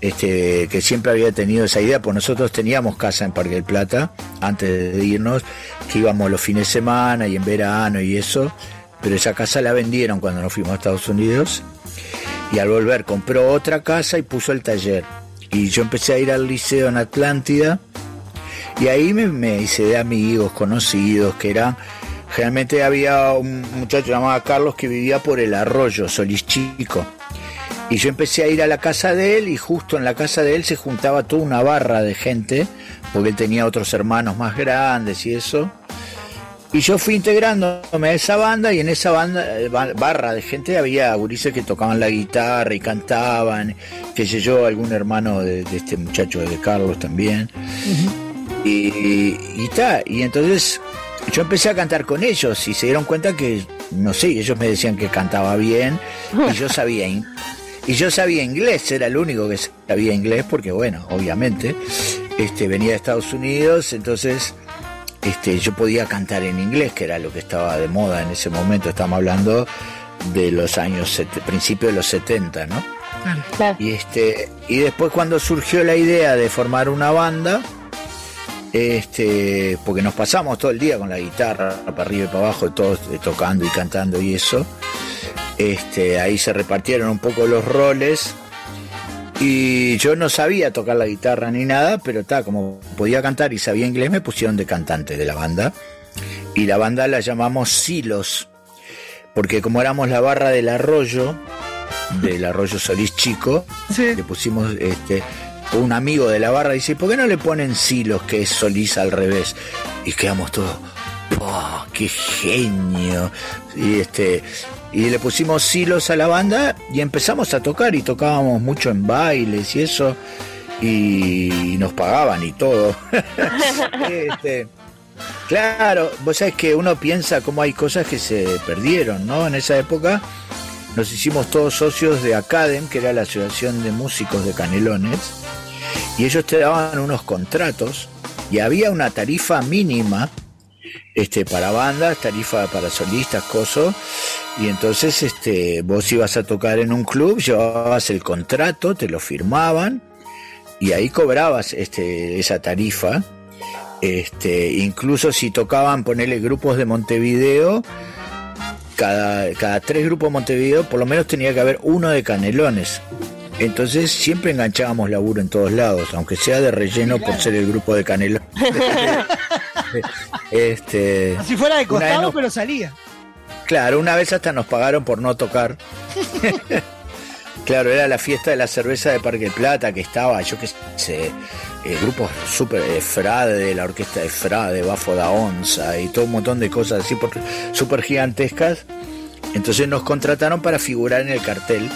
este, que siempre había tenido esa idea, pues nosotros teníamos casa en Parque del Plata antes de irnos, que íbamos los fines de semana y en verano y eso, pero esa casa la vendieron cuando nos fuimos a Estados Unidos y al volver compró otra casa y puso el taller. Y yo empecé a ir al liceo en Atlántida y ahí me, hice de amigos conocidos que eran generalmente había un muchacho llamado Carlos que vivía por el arroyo Solís Chico y yo empecé a ir a la casa de él y justo en la casa de él se juntaba toda una barra de gente porque él tenía otros hermanos más grandes y eso y yo fui integrándome a esa banda y en esa banda eh, ba- barra de gente había gurises que tocaban la guitarra y cantaban, que sé yo, algún hermano de, de este muchacho de Carlos también. Y, y ta, y entonces yo empecé a cantar con ellos y se dieron cuenta que, no sé, ellos me decían que cantaba bien y yo sabía y yo sabía inglés, era el único que sabía inglés porque bueno, obviamente, este venía de Estados Unidos, entonces este yo podía cantar en inglés, que era lo que estaba de moda en ese momento, estamos hablando de los años principios de los 70, ¿no? Y este y después cuando surgió la idea de formar una banda, este, porque nos pasamos todo el día con la guitarra para arriba y para abajo, todos eh, tocando y cantando y eso. Este, ahí se repartieron un poco los roles y yo no sabía tocar la guitarra ni nada, pero está como podía cantar y sabía inglés, me pusieron de cantante de la banda y la banda la llamamos Silos, porque como éramos la barra del arroyo, del arroyo Solís Chico, le pusimos este un amigo de la barra dice, ¿por qué no le ponen Silos que es Solís al revés? Y quedamos todos, ¡oh, qué genio! Y este y le pusimos Silos a la banda y empezamos a tocar y tocábamos mucho en bailes y eso y nos pagaban y todo. Este, claro, vos sabés que uno piensa cómo hay cosas que se perdieron, ¿no? En esa época nos hicimos todos socios de Academ, que era la Asociación de Músicos de Canelones, y ellos te daban unos contratos y había una tarifa mínima este para bandas, tarifa para solistas, cosas, y entonces este vos ibas a tocar en un club, llevabas el contrato, te lo firmaban y ahí cobrabas este esa tarifa. Este, incluso si tocaban ponerle grupos de Montevideo, cada, cada tres grupos de Montevideo por lo menos tenía que haber uno de canelones. Entonces siempre enganchábamos laburo en todos lados, aunque sea de relleno por ser el grupo de canelones. este, Si fuera de costado, nos- pero salía. Claro, una vez hasta nos pagaron por no tocar. claro, era la fiesta de la cerveza de Parque Plata que estaba, yo qué sé, eh, grupos super eh, Frade, la orquesta de Frade, Bafo da Onza y todo un montón de cosas así súper gigantescas. Entonces nos contrataron para figurar en el cartel.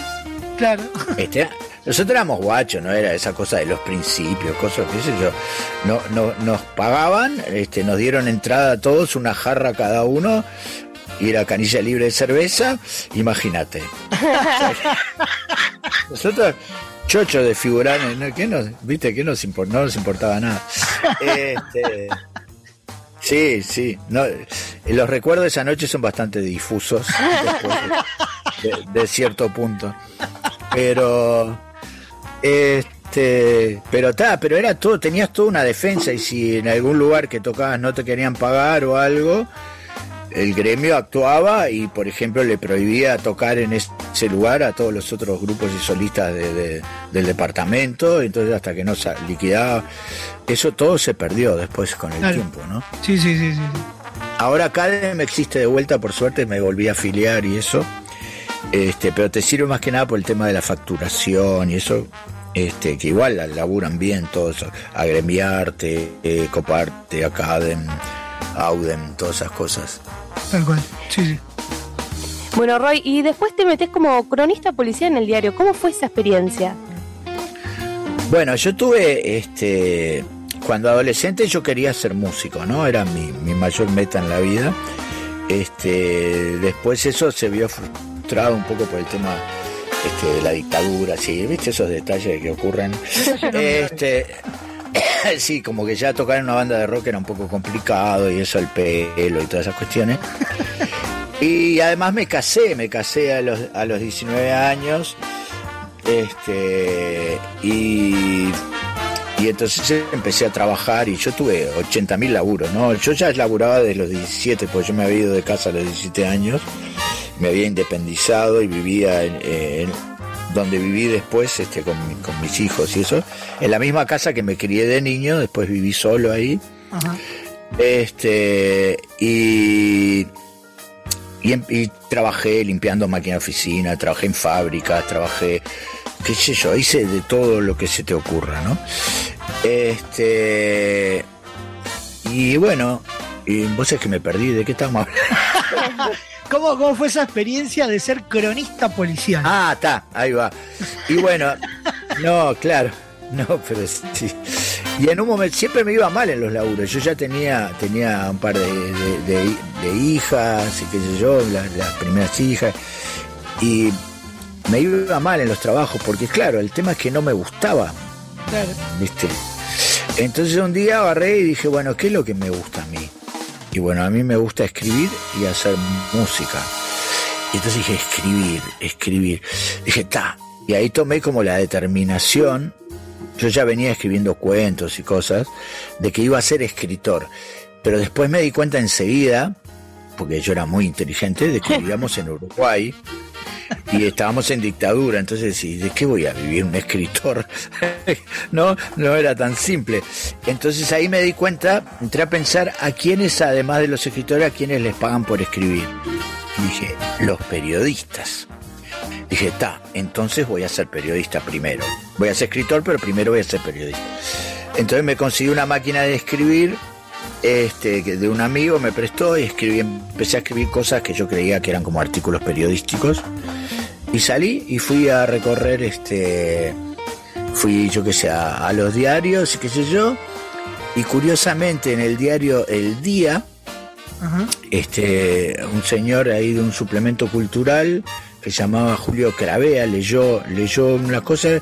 Claro. Este, nosotros éramos guachos, no era esa cosa de los principios, cosas, qué sé yo. No, no, nos pagaban, este, nos dieron entrada a todos, una jarra cada uno, y era canilla libre de cerveza, imagínate. Nosotros, chocho de figurar, ¿no? ¿qué nos, viste, que nos impor- no nos importaba nada. Este, sí, sí, no, los recuerdos de esa noche son bastante difusos de, cierto punto. Pero, este, pero está, pero era todo, tenías toda una defensa y si en algún lugar que tocabas no te querían pagar o algo, el gremio actuaba y, por ejemplo, le prohibía tocar en ese lugar a todos los otros grupos y solistas de- de- del departamento, entonces hasta que no se liquidaba, eso todo se perdió después con el Claro. tiempo, ¿no? Sí, sí, sí, sí. Ahora Cadem existe de vuelta, por suerte me volví a afiliar y eso. Este, pero te sirve más que nada por el tema de la facturación y eso, este, que igual la- laburan bien todo eso, agremiarte, eh, coparte, Academ, Audem, todas esas cosas. Tal cual. Sí, sí. Bueno, Roy, y después te metes como cronista policial en el diario. ¿Cómo fue esa experiencia? Bueno, yo tuve, este, cuando adolescente yo quería ser músico, ¿no? Era mi, mi mayor meta en la vida. Este, después eso se vio frustrado un poco por el tema este, de la dictadura, sí, viste esos detalles que ocurren. Este, sí, como que ya tocar en una banda de rock era un poco complicado y eso, el pelo y todas esas cuestiones. Y además me casé, me casé a los, a los 19 años. Este, y, y entonces empecé a trabajar y yo tuve 80 mil laburos, ¿no? Yo ya laburaba desde los 17, porque yo me había ido de casa a los 17 años, me había independizado y vivía en, en- donde viví después este, con, mi- con mis hijos y eso, en la misma casa que me crié de niño, después viví solo ahí. Este, y, y, em- y trabajé limpiando máquina de oficina, trabajé en fábricas, trabajé, qué sé yo, hice de todo lo que se te ocurra, ¿no? Este, y bueno, y vos es que me perdí, ¿de qué estamos hablando? ¿Cómo, ¿Cómo fue esa experiencia de ser cronista policial? Ah, está, ahí va. Y bueno, no, claro, no, pero sí. Y en un momento siempre me iba mal en los laburos. Yo ya tenía, tenía un par de, de- de- de hijas y qué sé yo, las, las primeras hijas. Y me iba mal en los trabajos porque, claro, el tema es que no me gustaba, Claro. ¿viste? Entonces un día agarré y dije, bueno, ¿qué es lo que me gusta a mí? Y bueno, a mí me gusta escribir y hacer música. Y entonces dije, escribir, escribir. Dije, ta. Y ahí tomé como la determinación, yo ya venía escribiendo cuentos y cosas, de que iba a ser escritor. Pero después me di cuenta enseguida, porque yo era muy inteligente, de que vivíamos en Uruguay y estábamos en dictadura. Entonces, ¿y ¿de qué voy a vivir un escritor? no, no era tan simple. Entonces ahí me di cuenta, entré a pensar a quiénes, además de los escritores, a quiénes les pagan por escribir. Y dije, los periodistas. Dije, está, entonces voy a ser periodista primero. Voy a ser escritor, pero primero voy a ser periodista. Entonces me conseguí una máquina de escribir, este, de un amigo me prestó y escribí, empecé a escribir cosas que yo creía que eran como artículos periodísticos. Y salí y fui a recorrer, este, fui yo que sé, a, a los diarios y qué sé yo. Y curiosamente en el diario El Día, este, un señor ahí de un suplemento cultural que se llamaba Julio Cravea, leyó, leyó unas cosas,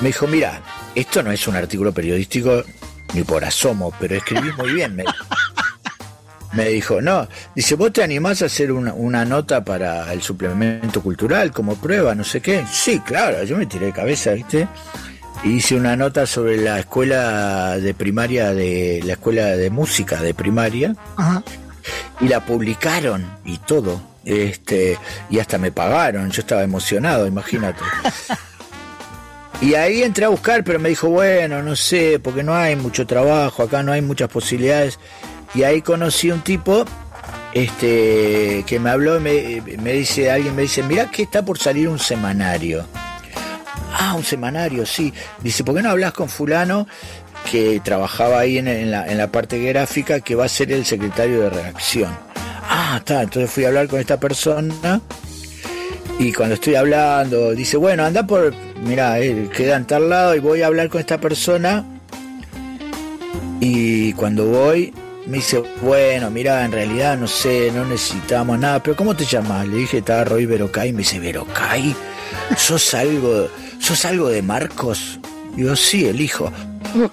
me dijo, mira, esto no es un artículo periodístico ni por asomo, pero escribís muy bien. Me, me dijo, no, dice, ¿vos te animás a hacer una, una nota para el suplemento cultural como prueba, no sé qué? Sí, claro, yo me tiré de cabeza, ¿viste? Hice una nota sobre la escuela de primaria, de la escuela de música de primaria, Ajá. y la publicaron y todo. Este, y hasta me pagaron, yo estaba emocionado, imagínate. Y ahí entré a buscar, pero me dijo, bueno, no sé, porque no hay mucho trabajo, acá no hay muchas posibilidades. Y ahí conocí un tipo este, que me habló me, me dice, alguien me dice, mirá que está por salir un semanario. Ah, un semanario, sí. Dice, ¿por qué no hablas con fulano que trabajaba ahí en, en la, en la parte gráfica que va a ser el secretario de redacción? Ah, está. Entonces fui a hablar con esta persona y cuando estoy hablando, dice, bueno, anda por, mira, eh, queda en tal lado y voy a hablar con esta persona. Y cuando voy, me dice, bueno, mira, en realidad no sé, no necesitamos nada, pero ¿cómo te llamas? Le dije, estaba Roy Verocay, me dice, Verocay, ¿sos algo, sos algo de Marcos? Digo, sí, el hijo.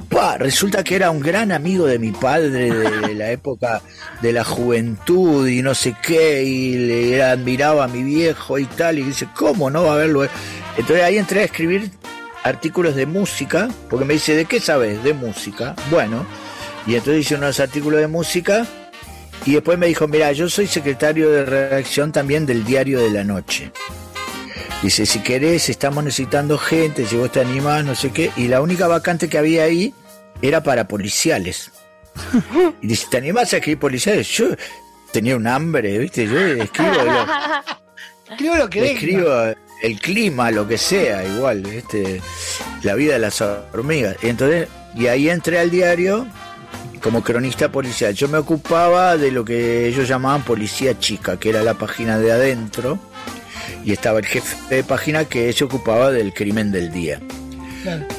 Pa, resulta que era un gran amigo de mi padre de la época de la juventud y no sé qué, y le admiraba a mi viejo y tal, y dice, ¿cómo no va a verlo? Entonces ahí entré a escribir artículos de música, porque me dice, ¿de qué sabes? De música. Bueno, y entonces hice unos artículos de música, y después me dijo, mira, yo soy secretario de redacción también del Diario de la Noche. Dice, si querés, estamos necesitando gente, si vos te animás, no sé qué. Y la única vacante que había ahí era para policiales. Y dice, ¿te animás a escribir policiales? Yo tenía un hambre, ¿viste? Yo escribo, lo, Escribo lo que escribo el clima, lo que sea, igual, ¿viste? La vida de las hormigas. Y entonces, y ahí entré al diario como cronista policial. Yo me ocupaba de lo que ellos llamaban policía chica, que era la página de adentro y estaba el jefe de página que se ocupaba del crimen del día.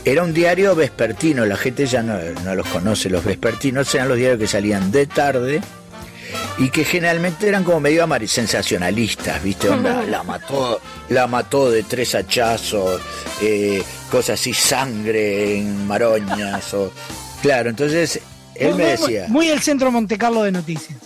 Era un diario vespertino, la gente ya no, no los conoce, los vespertinos eran los diarios que salían de tarde y que generalmente eran como medio sensacionalistas, ¿viste? Onda, la mató, la mató de tres hachazos, eh, cosas así, sangre en maroñas, o... Claro, entonces él Muy- me muy- decía... Muy el centro Monte Carlo de noticias.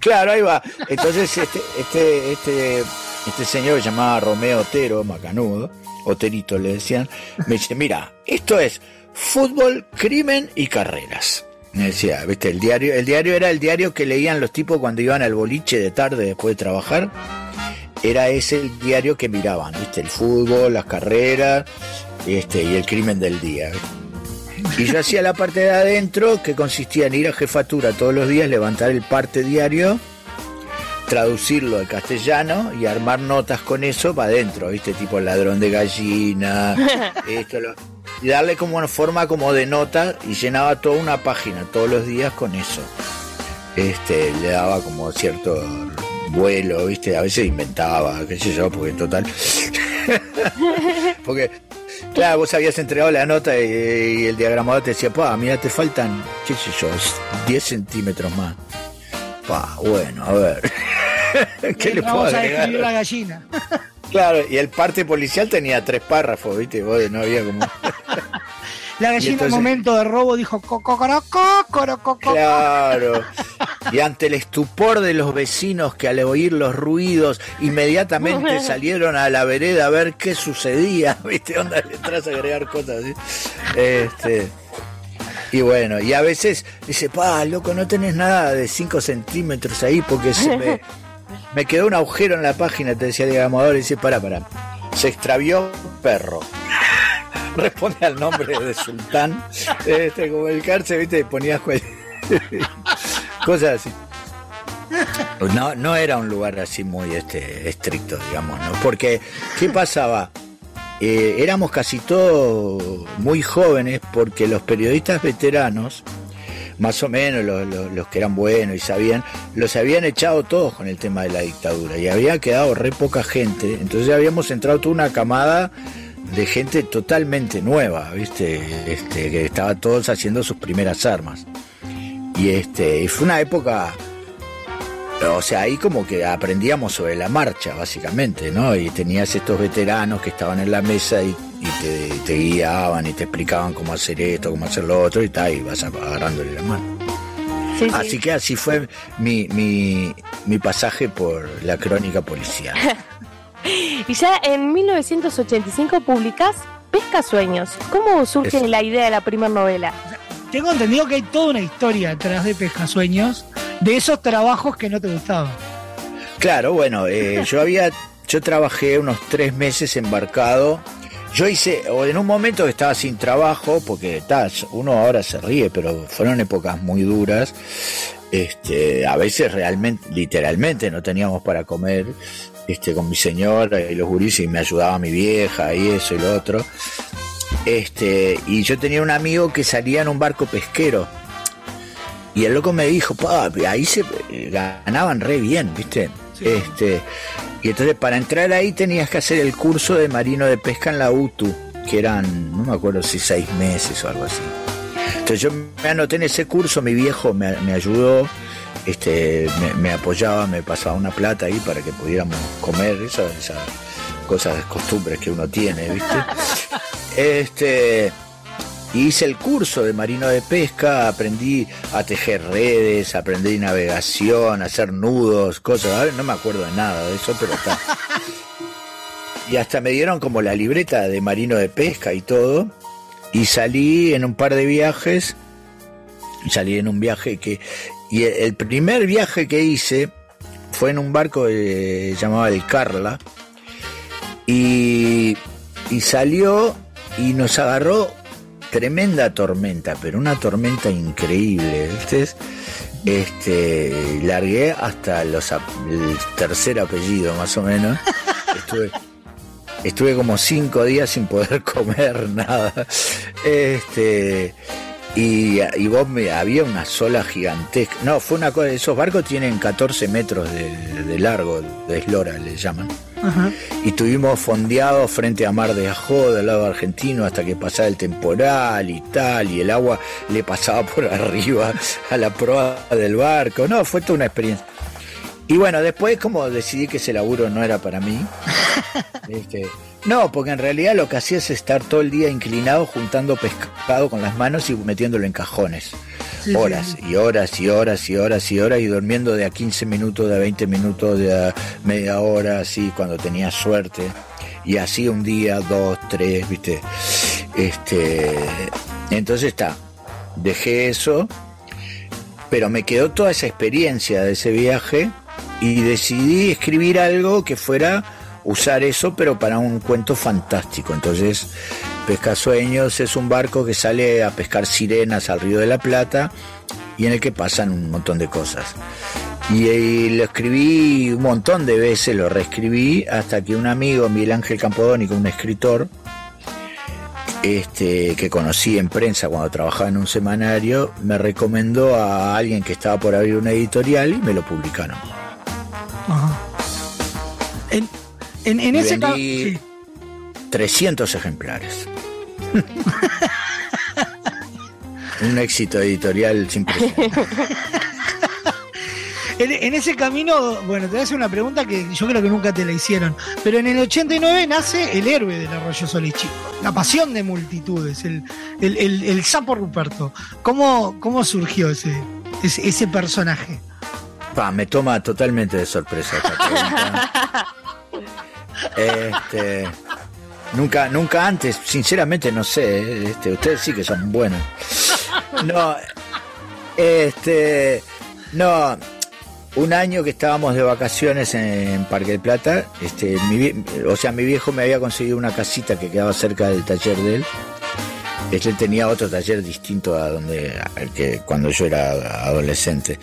Claro, ahí va. Entonces, este, este, este, este señor llamaba Romeo Otero, macanudo, Oterito le decían, me dice, mira, esto es fútbol, crimen y carreras. Decía, viste, el diario, el diario era el diario que leían los tipos cuando iban al boliche de tarde después de trabajar. Era ese el diario que miraban, viste, el fútbol, las carreras, este, y el crimen del día. Y yo hacía la parte de adentro, que consistía en ir a jefatura todos los días, levantar el parte diario, traducirlo al castellano y armar notas con eso para adentro, ¿viste? Tipo ladrón de gallina, esto, lo- y darle como una forma como de nota y llenaba toda una página todos los días con eso. Este, le daba como cierto vuelo, ¿viste? A veces inventaba, qué sé yo, porque en total. porque Claro, vos habías entregado la nota y, y el diagramador te decía, pa, mira, te faltan, qué sé yo, 10 centímetros más. Pa, bueno, a ver. ¿Qué le puedo agregar? la gallina. Claro, y el parte policial tenía tres párrafos, ¿viste? Vos no había como... La gallina en entonces- momento de robo dijo cocoroco, cocoroco. Claro. Y ante el estupor de los vecinos que al oír los ruidos inmediatamente salieron a la vereda a ver qué sucedía, ¿viste? Onda, le entras a agregar cosas así. Este. Y bueno, y a veces dice, pa, loco, no tenés nada de 5 centímetros ahí porque se me, me quedó un agujero en la página, te decía el diagramador, y dice, para, para, se extravió perro. Responde al nombre de Sultán, este, como el cárcel, viste, ponías cosas así. No, no era un lugar así muy este, estricto, digamos, ¿no? Porque, ¿qué pasaba? Eh, éramos casi todos muy jóvenes porque los periodistas veteranos, más o menos los, los- los que eran buenos y sabían, los habían echado todos con el tema de la dictadura y había quedado re poca gente. Entonces habíamos entrado toda una camada de gente totalmente nueva, ¿viste? Este, que estaba todos haciendo sus primeras armas. Y este, fue una época o sea, ahí como que aprendíamos sobre la marcha, básicamente, ¿no? Y tenías estos veteranos que estaban en la mesa y, y te, te guiaban y te explicaban cómo hacer esto, cómo hacer lo otro y tal, y vas agarrándole la mano. Sí, sí. Así que así fue mi, mi, mi pasaje por la crónica policial. Y ya en 1985 publicás Pesca Sueños. ¿Cómo surge la idea de la primera novela? Tengo entendido que hay toda una historia detrás de Pescasueños, de esos trabajos que no te gustaban. Claro, bueno, eh, yo había, yo trabajé unos tres meses embarcado. Yo hice, o en un momento que estaba sin trabajo, porque ta, uno ahora se ríe, pero fueron épocas muy duras. Este, a veces realmente, literalmente, no teníamos para comer. Este, con mi señora y los gurises, y me ayudaba mi vieja y eso y lo otro. Este, y yo tenía un amigo que salía en un barco pesquero. Y el loco me dijo, ahí se eh, ganaban re bien, ¿viste? Este, y entonces para entrar ahí tenías que hacer el curso de marino de pesca en la UTU, que eran, no me acuerdo si seis meses o algo así. Entonces yo me anoté en ese curso, mi viejo me, me ayudó, este, me, me apoyaba, me pasaba una plata ahí para que pudiéramos comer, esas, esas cosas, costumbres que uno tiene, ¿viste? Este, y hice el curso de marino de pesca, aprendí a tejer redes, aprendí navegación, a hacer nudos, cosas, Ahora no me acuerdo de nada de eso, pero está. Y hasta me dieron como la libreta de marino de pesca y todo. Y salí en un par de viajes. Salí en un viaje que. Y el- el primer viaje que hice fue en un barco que llamaba el Carla. Y, y salió y nos agarró tremenda tormenta, pero una tormenta increíble. ¿viste? Este, largué hasta los, el tercer apellido más o menos. Estuve, estuve como cinco días sin poder comer nada. Este, y, y vos me, había una sola gigantesca. No, fue una cosa. Esos barcos tienen 14 metros de, de largo, de eslora le llaman. Y estuvimos fondeados frente a Mar de Ajó, del lado argentino, hasta que pasaba el temporal y tal, y el agua le pasaba por arriba a la proa del barco. No, fue toda una experiencia. Y bueno, después como decidí que ese laburo no era para mí. Este, no, porque en realidad lo que hacía es estar todo el día inclinado juntando pescado con las manos y metiéndolo en cajones. Sí, horas y horas y horas y horas y horas y durmiendo de a 15 minutos, de a 20 minutos, de a media hora, así cuando tenía suerte. Y así un día, dos, tres, viste. Este, entonces está, dejé eso, pero me quedó toda esa experiencia de ese viaje y decidí escribir algo que fuera usar eso, pero para un cuento fantástico. Entonces, Pescasueños es un barco que sale a pescar sirenas al Río de la Plata y en el que pasan un montón de cosas. Y, lo escribí un montón de veces, lo reescribí, hasta que un amigo, Miguel Ángel Campodónico, un escritor, este, que conocí en prensa cuando trabajaba en un semanario, me recomendó a alguien que estaba por abrir una editorial y me lo publicaron. En, en ese caso. vendí 300 ejemplares. Un éxito editorial sin precedentes. En, en ese camino, bueno, te voy a hacer una pregunta que yo creo que nunca te la hicieron. Pero en el 89 nace el héroe del Arroyo Solichi. La pasión de multitudes, el, el, el- el sapo Ruperto. ¿Cómo, cómo surgió ese, ese, ese personaje? Pa, me toma totalmente de sorpresa esta pregunta. Este, nunca, nunca antes, sinceramente no sé, este, ustedes sí que son buenos. No, este, no, un año que estábamos de vacaciones en Parque del Plata, este, mi, o sea, mi viejo me había conseguido una casita que quedaba cerca del taller de él. Este, Él tenía otro taller distinto a donde al que cuando yo era adolescente.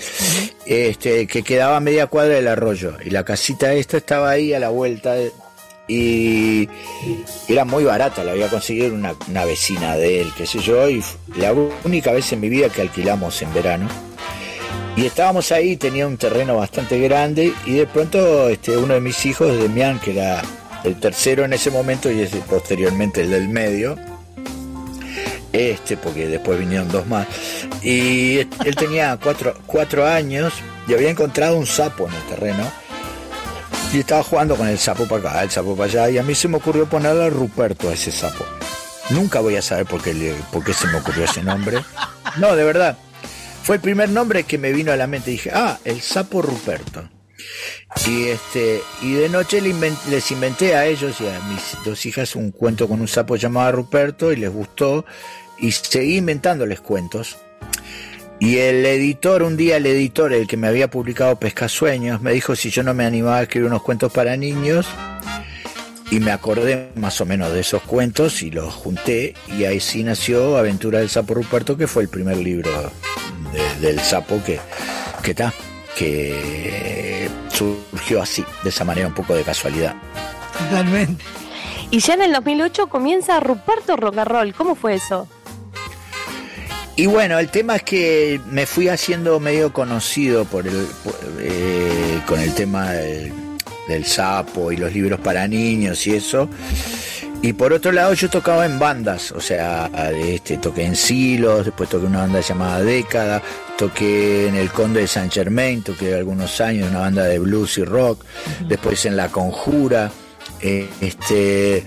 Este, que quedaba a media cuadra del arroyo. Y la casita esta estaba ahí a la vuelta. de- y era muy barata, la había conseguido una, vecina de él, qué sé yo, y la única vez en mi vida que alquilamos en verano. Y estábamos ahí, tenía un terreno bastante grande, y de pronto este, uno de mis hijos, Demián, que era el tercero en ese momento y ese posteriormente el del medio, este, porque después vinieron dos más. Y él tenía cuatro, cuatro años y había encontrado un sapo en el terreno. Y estaba jugando con el sapo para acá, el sapo para allá. Y a mí se me ocurrió ponerle Ruperto a ese sapo. Nunca voy a saber por qué, le- por qué se me ocurrió ese nombre. No, de verdad. Fue el primer nombre que me vino a la mente. Dije, ah, el sapo Ruperto. Y este y de noche les inventé a ellos y a mis dos hijas un cuento con un sapo llamado Ruperto y les gustó y seguí inventándoles cuentos. Y el editor, un día el editor, el que me había publicado Pescasueños, me dijo si yo no me animaba a escribir unos cuentos para niños. Y me acordé más o menos de esos cuentos y los junté. Y ahí sí nació Aventura del Sapo Ruperto, que fue el primer libro de- del sapo que, que, ta, que surgió así, de esa manera, un poco de casualidad. Totalmente. Y ya en el 2008 comienza Ruperto Rock and Roll. ¿Cómo fue eso? Y bueno, el tema es que me fui haciendo medio conocido por el, por- eh, con el tema del, del sapo y los libros para niños y eso. Y por otro lado yo tocaba en bandas, o sea, este, toqué en Silos, después toqué una banda llamada Década, toqué en el Conde de San Germain, toqué algunos años una banda de blues y rock, después en La Conjura, eh, este,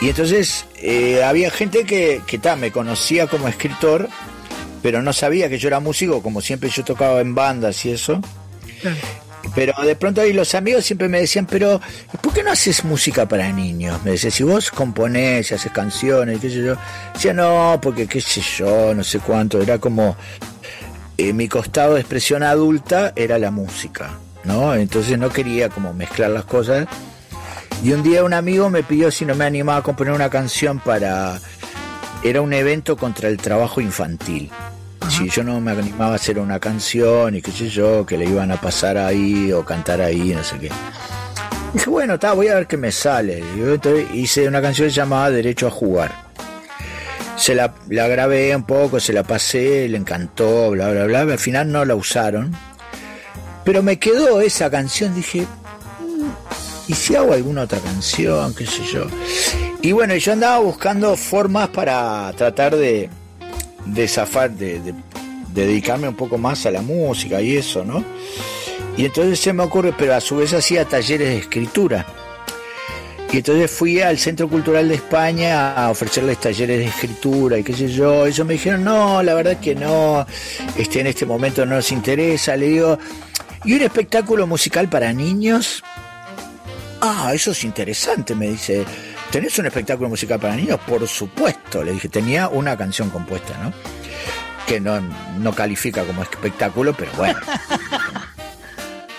y entonces eh, había gente que, que ta, me conocía como escritor, pero no sabía que yo era músico, como siempre yo tocaba en bandas y eso. Pero de pronto ahí los amigos siempre me decían, pero ¿por qué no haces música para niños? Me decía, si vos componés y haces canciones, qué sé yo. Decía, no, porque qué sé yo, no sé cuánto. Era como eh, mi costado de expresión adulta era la música, ¿no? Entonces no quería como mezclar las cosas. Y un día un amigo me pidió si no me animaba a componer una canción para... Era un evento contra el trabajo infantil. Si yo no me animaba a hacer una canción y qué sé yo, que le iban a pasar ahí o cantar ahí, no sé qué. Dije, bueno, está, voy a ver qué me sale. Entonces hice una canción llamada Derecho a Jugar. Se la, la grabé un poco, se la pasé, le encantó, bla, bla, bla. Al final no la usaron. Pero me quedó esa canción, dije, ¿y si hago alguna otra canción? ¿Qué sé yo? Y bueno, yo andaba buscando formas para tratar de, de zafar, de, de- de dedicarme un poco más a la música y eso, ¿no? Y entonces se me ocurre, pero a su vez hacía talleres de escritura. Y entonces fui al Centro Cultural de España a ofrecerles talleres de escritura y qué sé yo. Ellos me dijeron, no, la verdad que no, este, en este momento no nos interesa. Le digo, ¿y un espectáculo musical para niños? Ah, eso es interesante, me dice. ¿Tenés un espectáculo musical para niños? Por supuesto, le dije, tenía una canción compuesta, ¿no? Que no, no califica como espectáculo, pero bueno.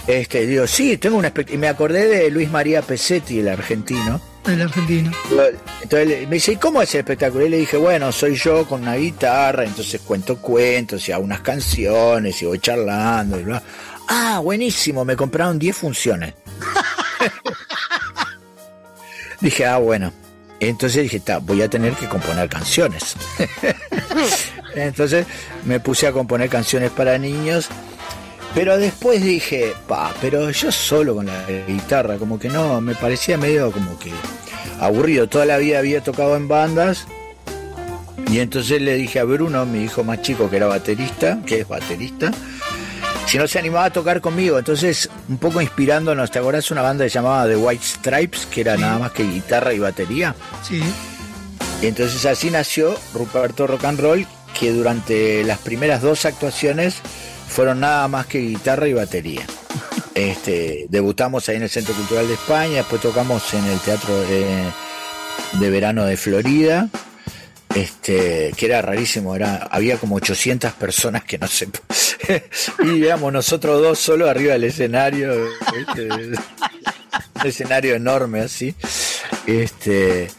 Este, digo, sí, tengo un espectáculo. Y me acordé de Luis María Pesetti, el argentino. El argentino. Entonces me dice, ¿y cómo es el espectáculo? Y le dije, bueno, soy yo con una guitarra, entonces cuento cuentos y hago unas canciones y voy charlando y bla. Ah, buenísimo, me compraron 10 funciones. dije, ah, bueno. Entonces dije, "Ta, voy a tener que componer canciones. entonces me puse a componer canciones para niños. Pero después dije, pa, pero yo solo con la guitarra, como que no, me parecía medio como que aburrido. Toda la vida había tocado en bandas. Y entonces le dije a Bruno, mi hijo más chico que era baterista, que es baterista, si no se animaba a tocar conmigo. Entonces, un poco inspirándonos, ¿te acordás una banda llamada The White Stripes, que era nada más que guitarra y batería? Sí. Y entonces así nació Ruperto Rock and Roll, que durante las primeras dos actuaciones fueron nada más que guitarra y batería. Este, debutamos ahí en el Centro Cultural de España, después tocamos en el Teatro eh, de Verano de Florida, este, que era rarísimo, era, había como 800 personas que no se... y éramos nosotros dos solo arriba del escenario, este, un escenario enorme así. Este,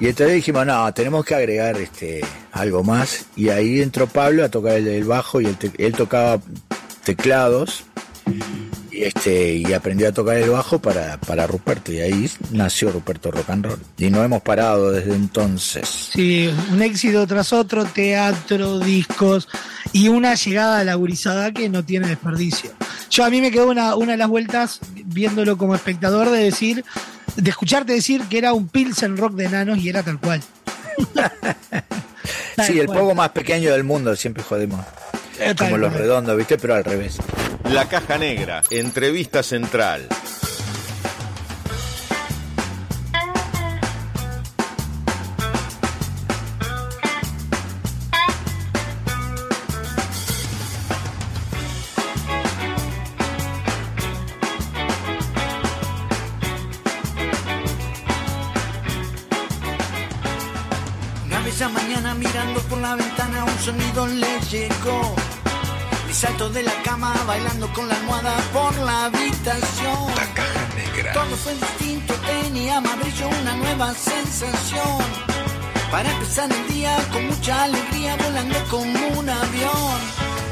y entonces dijimos, no, tenemos que agregar este algo más. Y ahí entró Pablo a tocar el, el bajo y él, te- él tocaba teclados. Y este, y aprendió a tocar el bajo para, para Ruperto. Y ahí nació Ruperto Rock and Roll. Y no hemos parado desde entonces. Sí, un éxito tras otro, teatro, discos y una llegada a la gurizada que no tiene desperdicio. Yo a mí me quedó una, una de las vueltas viéndolo como espectador de decir, de escucharte decir que era un Pilsen rock de enanos y era tal cual. Sí, el cual. poco más pequeño del mundo, siempre jodemos. Como los redondos, ¿viste? Pero al revés. La Caja Negra, entrevista central. Salto de la cama bailando con la almohada por la habitación. La caja negra. Todo fue distinto, tenía más brillo, una nueva sensación. Para empezar el día con mucha alegría, volando como un avión.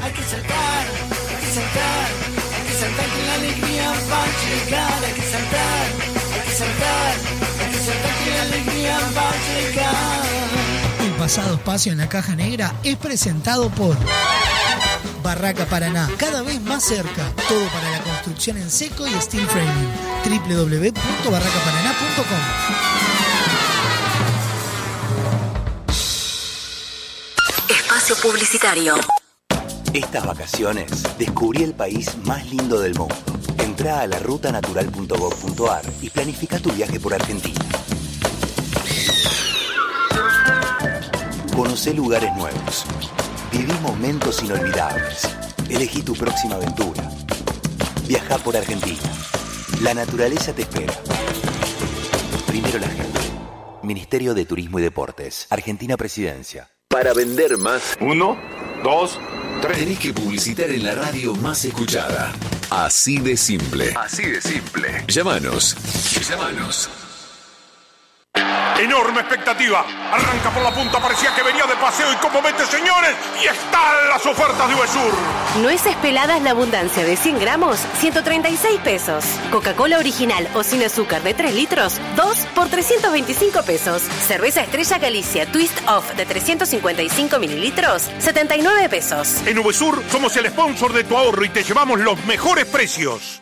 Hay que saltar, hay que saltar, hay que saltar que la alegría va a llegar. Hay que saltar, hay que saltar, hay que saltar que la alegría va a llegar. El pasado espacio en la caja negra es presentado por Barraca Paraná, cada vez más cerca. Todo para la construcción en seco y steel framing. www.barracaparaná.com Espacio publicitario. Estas vacaciones descubrí el país más lindo del mundo. Entra a la rutanatural.gov.ar y planifica tu viaje por Argentina. Conoce lugares nuevos. Viví momentos inolvidables. Elegí tu próxima aventura. Viaja por Argentina. La naturaleza te espera. Primero la gente. Ministerio de Turismo y Deportes. Argentina Presidencia. Para vender más. Uno, dos, tres. Tenés que publicitar en la radio más escuchada. Así de simple. Así de simple. Llámanos. Llámanos. Enorme expectativa. Arranca por la punta, parecía que venía de paseo y como mete, señores, y están las ofertas de Uvesur. Nueces peladas La Abundancia de 100 gramos, 136 pesos. Coca-Cola original o sin azúcar de 3 litros, 2 por 325 pesos. Cerveza Estrella Galicia Twist Off de 355 mililitros, 79 pesos. En Uvesur somos el sponsor de tu ahorro y te llevamos los mejores precios.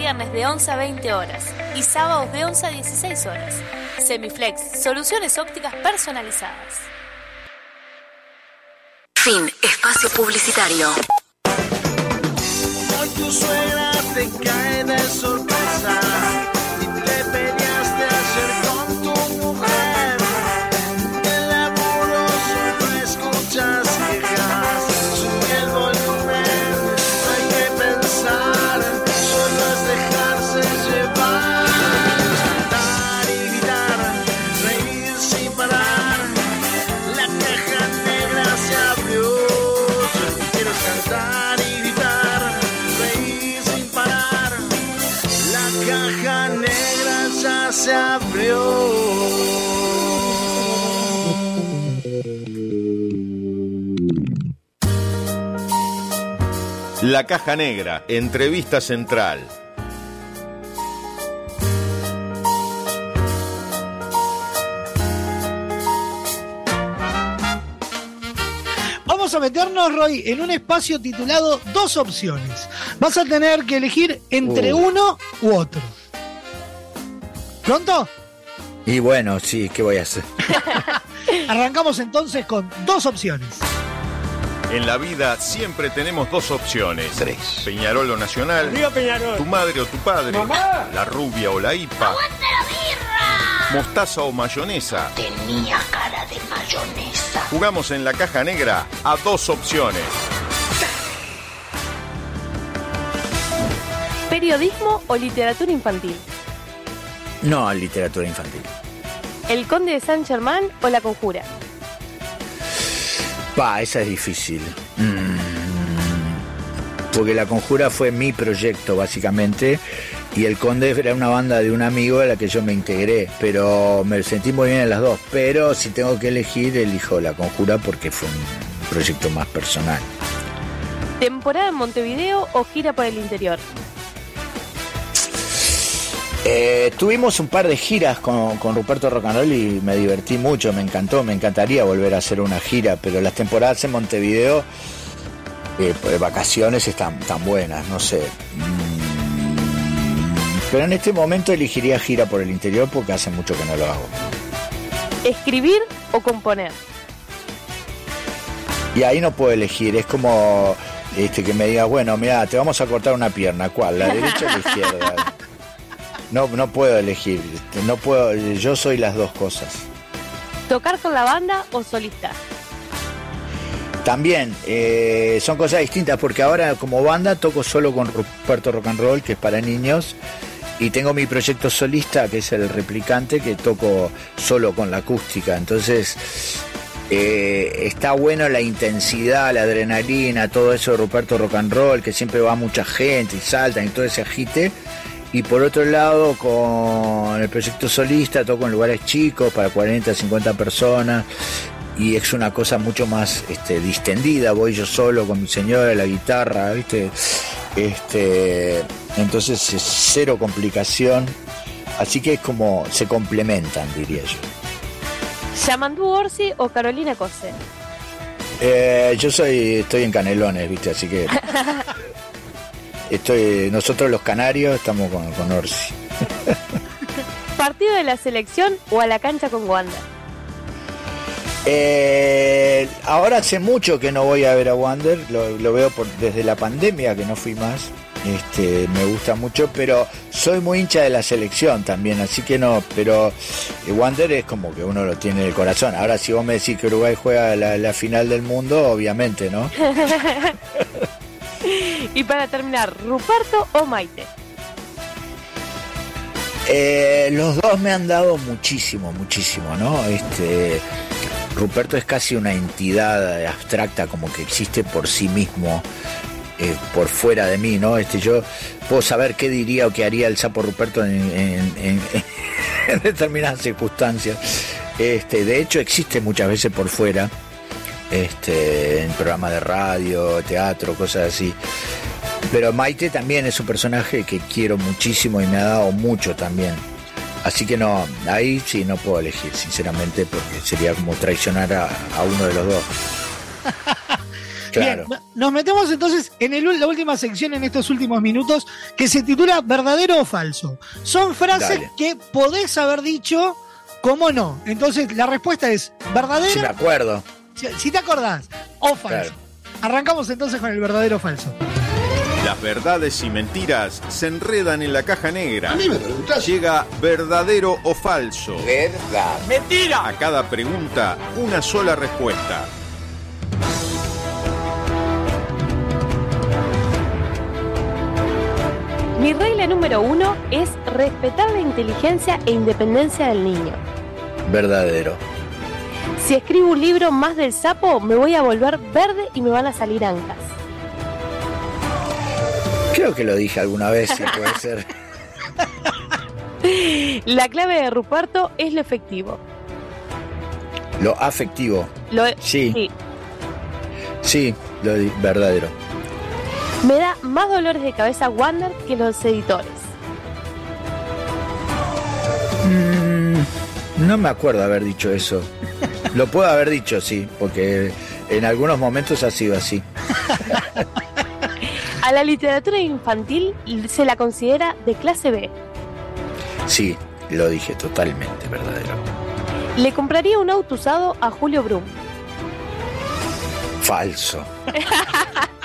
de 11 a 20 horas y sábados de 11 a 16 horas. Semiflex, soluciones ópticas personalizadas. Fin. Espacio publicitario. Hoy tu suegra te cae de La Caja Negra, entrevista central. Vamos a meternos, Roy, en un espacio titulado Dos opciones. Vas a tener que elegir entre Uh. uno u otro. ¿Pronto? Y bueno, sí, ¿qué voy a hacer? Arrancamos entonces con dos opciones. En la vida siempre tenemos dos opciones. Tres. Peñarol o Nacional. Viva Peñarol. Tu madre o tu padre. Mamá. La rubia o la hipa. Mostaza o mayonesa. Tenía cara de mayonesa. Jugamos en la caja negra a dos opciones. ¿Periodismo o literatura infantil? No, literatura infantil. ¿El Conde de Saint Germain o La Conjura? Pa, esa es difícil. Mm, Porque La Conjura fue mi proyecto, básicamente. y El Conde era una banda de un amigo a la que yo me integré, pero me sentí muy bien en las dos. Pero si tengo que elegir, elijo La Conjura porque fue un proyecto más personal. ¿Temporada en Montevideo o gira por el interior? Eh, tuvimos un par de giras con, con Ruperto Roll y me divertí mucho, me encantó, me encantaría volver a hacer una gira, pero las temporadas en Montevideo, eh, pues, vacaciones están tan buenas, no sé. Mm, Pero en este momento elegiría gira por el interior porque hace mucho que no lo hago. ¿Escribir o componer? Y ahí no puedo elegir, es como este que me digas, bueno, mira, te vamos a cortar una pierna, ¿cuál? ¿La derecha o la izquierda? No, no puedo elegir, no puedo, yo soy las dos cosas. ¿Tocar con la banda o solista? También eh, son cosas distintas porque ahora como banda toco solo con Ruperto Rock and Roll, que es para niños, y tengo mi proyecto solista, que es el replicante, que toco solo con la acústica. Entonces eh, está bueno la intensidad, la adrenalina, todo eso de Ruperto Rock and Roll, que siempre va mucha gente y saltan y todo ese agite. Y por otro lado, con el proyecto solista, toco en lugares chicos para 40, 50 personas. Y es una cosa mucho más este, distendida. Voy yo solo con mi señora, la guitarra, ¿viste? Este, entonces es cero complicación. Así que es como se complementan, diría yo. ¿Yamandú Orsi o Carolina Cose? Eh, yo soy, estoy en Canelones, ¿viste? Así que estoy, nosotros los canarios estamos con, con Orsi. ¿Partido de la selección o a la cancha con Wanda? Eh, ahora hace mucho que no voy a ver a Wander, lo, lo veo por, desde la pandemia que no fui más. Este, me gusta mucho, pero soy muy hincha de la selección también, así que no, pero eh, Wander es como que uno lo tiene en el corazón. Ahora si vos me decís que Uruguay juega la, la final del mundo, obviamente, ¿no? y para terminar, ¿Ruperto o Maite? Eh, los dos me han dado muchísimo, muchísimo, ¿no? Este, Ruperto es casi una entidad abstracta, como que existe por sí mismo, eh, por fuera de mí, ¿no? Este, yo puedo saber qué diría o qué haría el sapo Ruperto en, en- determinadas circunstancias. Este, de hecho, existe muchas veces por fuera, este, en programas de radio, teatro, cosas así. Pero Maite también es un personaje que quiero muchísimo y me ha dado mucho también. Así que no, ahí sí no puedo elegir, sinceramente, porque sería como traicionar a, a uno de los dos. Claro. Bien, nos metemos entonces en el- la última sección en estos últimos minutos que se titula ¿Verdadero o falso? Son frases Dale. que podés haber dicho, ¿cómo no? Entonces la respuesta es ¿verdadero? Si me acuerdo. Si, si te acordás, o falso. Claro. Arrancamos entonces con el verdadero o falso. Las verdades y mentiras se enredan en la caja negra. Llega verdadero o falso. Verdad. Mentira. A cada pregunta, una sola respuesta. Mi regla número uno es respetar la inteligencia e independencia del niño. Verdadero. Si escribo un libro más del sapo, me voy a volver verde y me van a salir ancas. Creo que lo dije alguna vez, si puede ser. La clave de Ruperto es lo efectivo. Lo afectivo. Lo Sí. Sí, lo verdadero. Me da más dolores de cabeza Wander que los editores. Mm, no me acuerdo haber dicho eso. Lo puedo haber dicho, sí, porque en algunos momentos ha sido así. A la literatura infantil se la considera de clase B. Sí, lo dije totalmente, verdadero. Le compraría un auto usado a Julio Brum. Falso.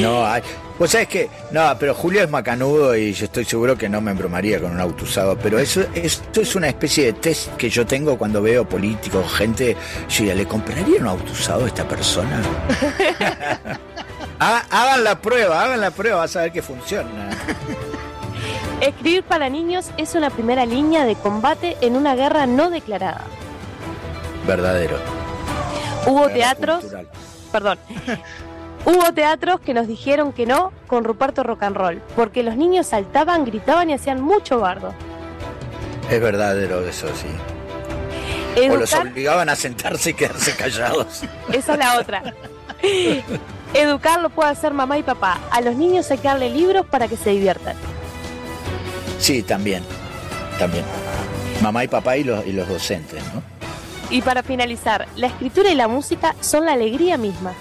No, hay, vos sabés que, no, pero Julio es macanudo y yo estoy seguro que no me embromaría con un auto usado, pero eso, esto es una especie de test que yo tengo cuando veo políticos, gente, yo diría, ¿le compraría un auto usado a esta persona? Ha- hagan la prueba, hagan la prueba, vas a ver que funciona. Escribir para niños es una primera línea de combate en una guerra no declarada. Verdadero. Hubo Guerra teatros, cultural. perdón, Hubo teatros que nos dijeron que no con Ruperto Rock and Roll, porque los niños saltaban, gritaban y hacían mucho bardo. Es verdadero eso, sí. O los obligaban a sentarse y quedarse callados. esa es la otra. Educar lo puede hacer mamá y papá. A los niños hay que darle libros para que se diviertan. Sí, también. También. Mamá y papá y los, y los docentes, ¿no? Y para finalizar, la escritura y la música son la alegría misma.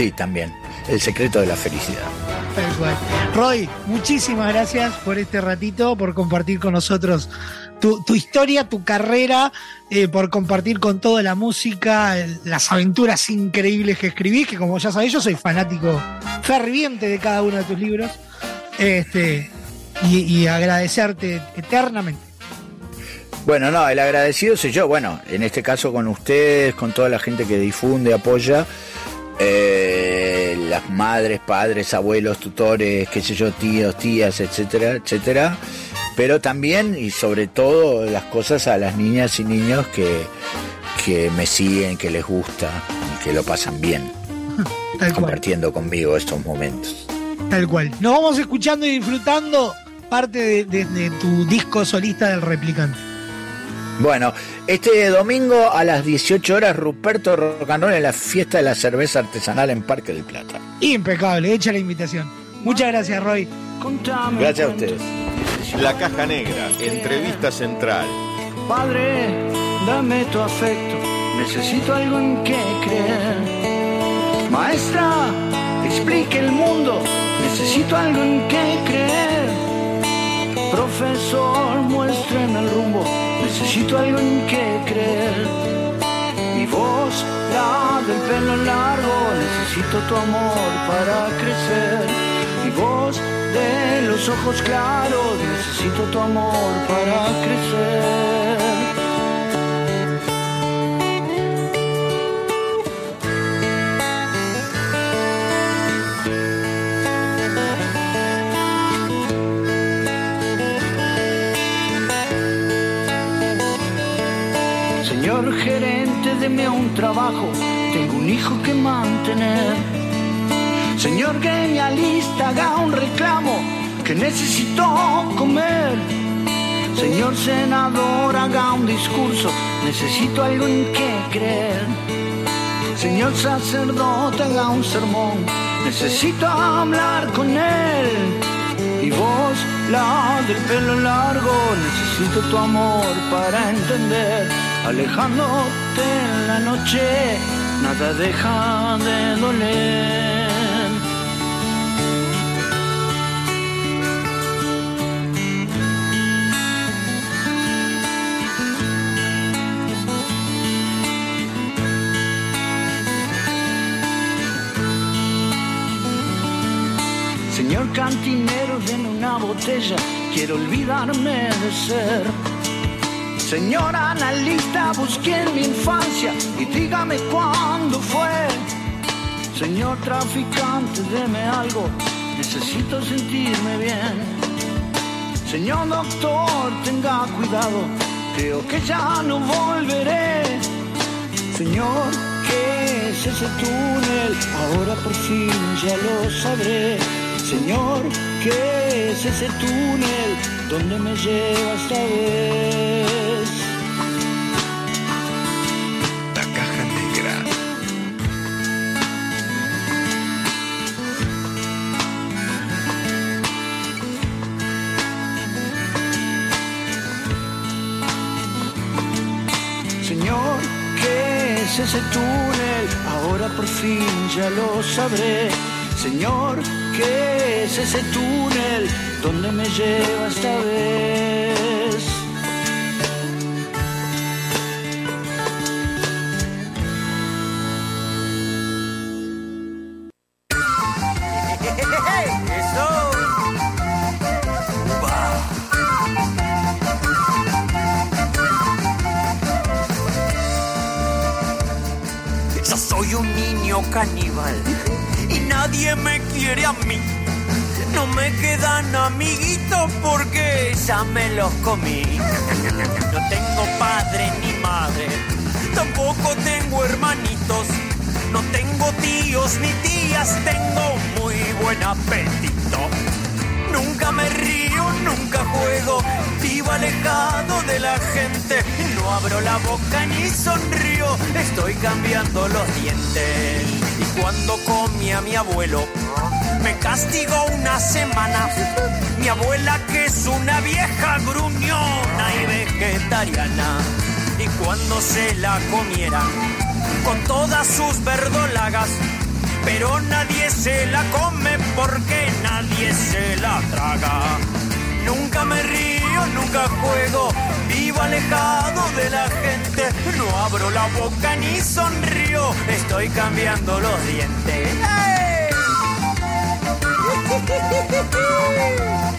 Sí, también. El secreto de la felicidad. Tal cual. Roy, muchísimas gracias por este ratito, por compartir con nosotros tu, tu historia, tu carrera, eh, por compartir con toda la música, el- las aventuras increíbles que escribís, que como ya sabéis, yo soy fanático ferviente de cada uno de tus libros. Este, y, y agradecerte eternamente. Bueno, no, el agradecido soy yo. Bueno, en este caso con ustedes, con toda la gente que difunde, apoya. Eh, las madres, padres, abuelos, tutores, qué sé yo, tíos, tías, etcétera, etcétera. Pero también y sobre todo las cosas a las niñas y niños que, que me siguen, que les gusta y que lo pasan bien Tal cual. compartiendo conmigo estos momentos. Tal cual. Nos vamos escuchando y disfrutando parte de, de- de tu disco solista del replicante. Bueno, este domingo a las 18 horas Ruperto Rocanrol en la fiesta de la cerveza artesanal en Parque del Plata. Impecable, hecha la invitación. Muchas gracias, Roy. Gracias a ustedes. La Caja Negra, entrevista central. Padre, dame tu afecto, necesito algo en que creer. Maestra, explique el mundo, necesito algo en que creer. Profesor, muéstrame el rumbo, necesito algo en que creer. Mi voz, la del pelo largo, necesito tu amor para crecer. Mi voz de los ojos claros, necesito tu amor para crecer. Señor gerente, deme un trabajo, tengo un hijo que mantener. Señor genialista, haga un reclamo, que necesito comer. Señor senador, haga un discurso, necesito algo en que creer. Señor sacerdote, haga un sermón, necesito hablar con él. Y vos, la del pelo largo, necesito tu amor para entender. Alejándote en la noche, nada deja de doler. Señor cantinero, denme una botella, quiero olvidarme de ser. Señor analista, busqué mi infancia y dígame cuándo fue. Señor traficante, deme algo, necesito sentirme bien. Señor doctor, tenga cuidado, creo que ya no volveré. Señor, ¿qué es ese túnel? Ahora por fin ya lo sabré. Señor, ¿qué es ese túnel? ¿Dónde me lleva esta vez? Es ese túnel? Ahora por fin ya lo sabré. Señor, ¿qué es ese túnel? ¿Dónde me lleva esta vez? Soy un niño caníbal y nadie me quiere a mí. No me quedan amiguitos porque ya me los comí. No tengo padre ni madre, tampoco tengo hermanitos. No tengo tío tíos ni tías, tengo muy buen apetito. Nunca me río, nunca juego, vivo alejado de la gente. No abro la boca ni sonrío, estoy cambiando los dientes. Y cuando comí a mi abuelo, me castigó una semana. Mi abuela que es una vieja gruñona y vegetariana. Y cuando se la comieran con todas sus verdolagas, pero nadie se la come porque nadie se la traga. Nunca me río, nunca juego, vivo alejado de la gente. No abro la boca ni sonrío, estoy cambiando los dientes. ¡Ey!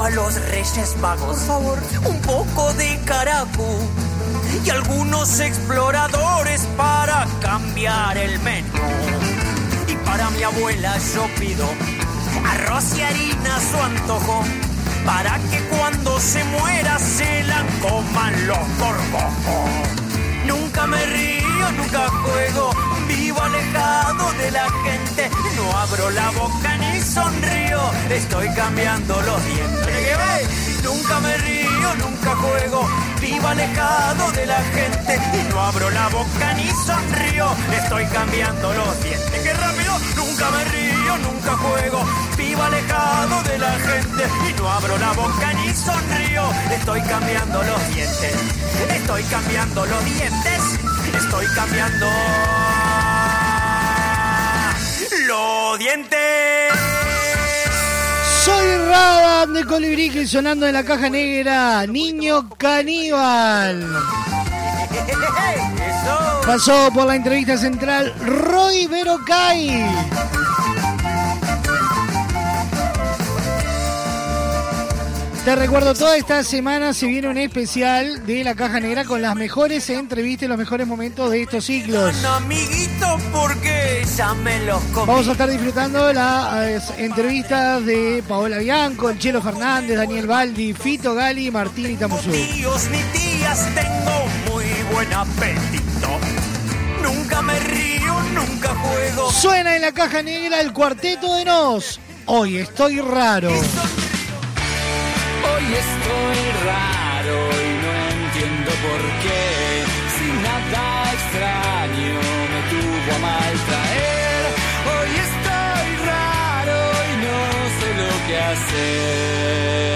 a los Reyes Magos, por favor, un poco de caracú y algunos exploradores para cambiar el menú. Y para mi abuela yo pido arroz y harina a su antojo para que cuando se muera se la coman los gorgojos. Nunca me río, nunca juego, vivo alejado de la gente. No abro la boca sonrío, estoy cambiando los dientes. Nunca me río, nunca juego, vivo alejado de la gente. No abro la boca ni sonrío, estoy cambiando los dientes. ¡Qué rápido! Nunca me río, nunca juego, vivo alejado de la gente. Y no abro la boca ni sonrío, estoy cambiando los dientes. Estoy cambiando los dientes, estoy cambiando los dientes. Soy Raban de Colibrique sonando en la caja negra. Niño caníbal. Pasó por la entrevista central Roy Verocay. Te recuerdo, toda esta semana se viene un especial de la Caja Negra con las mejores entrevistas y los mejores momentos de estos ciclos. Vamos a estar disfrutando las entrevistas de Paola Bianco, el Chelo Fernández, Daniel Baldi, Fito Gali, Martín y Tamuzú. Tíos ni tías, tengo muy buen apetito. Nunca me río, nunca juego. Suena en la Caja Negra el cuarteto de Nos. Hoy estoy raro. Estoy raro y no entiendo por qué. Si nada extraño me tuvo a maltraer. Hoy estoy raro y no sé lo que hacer.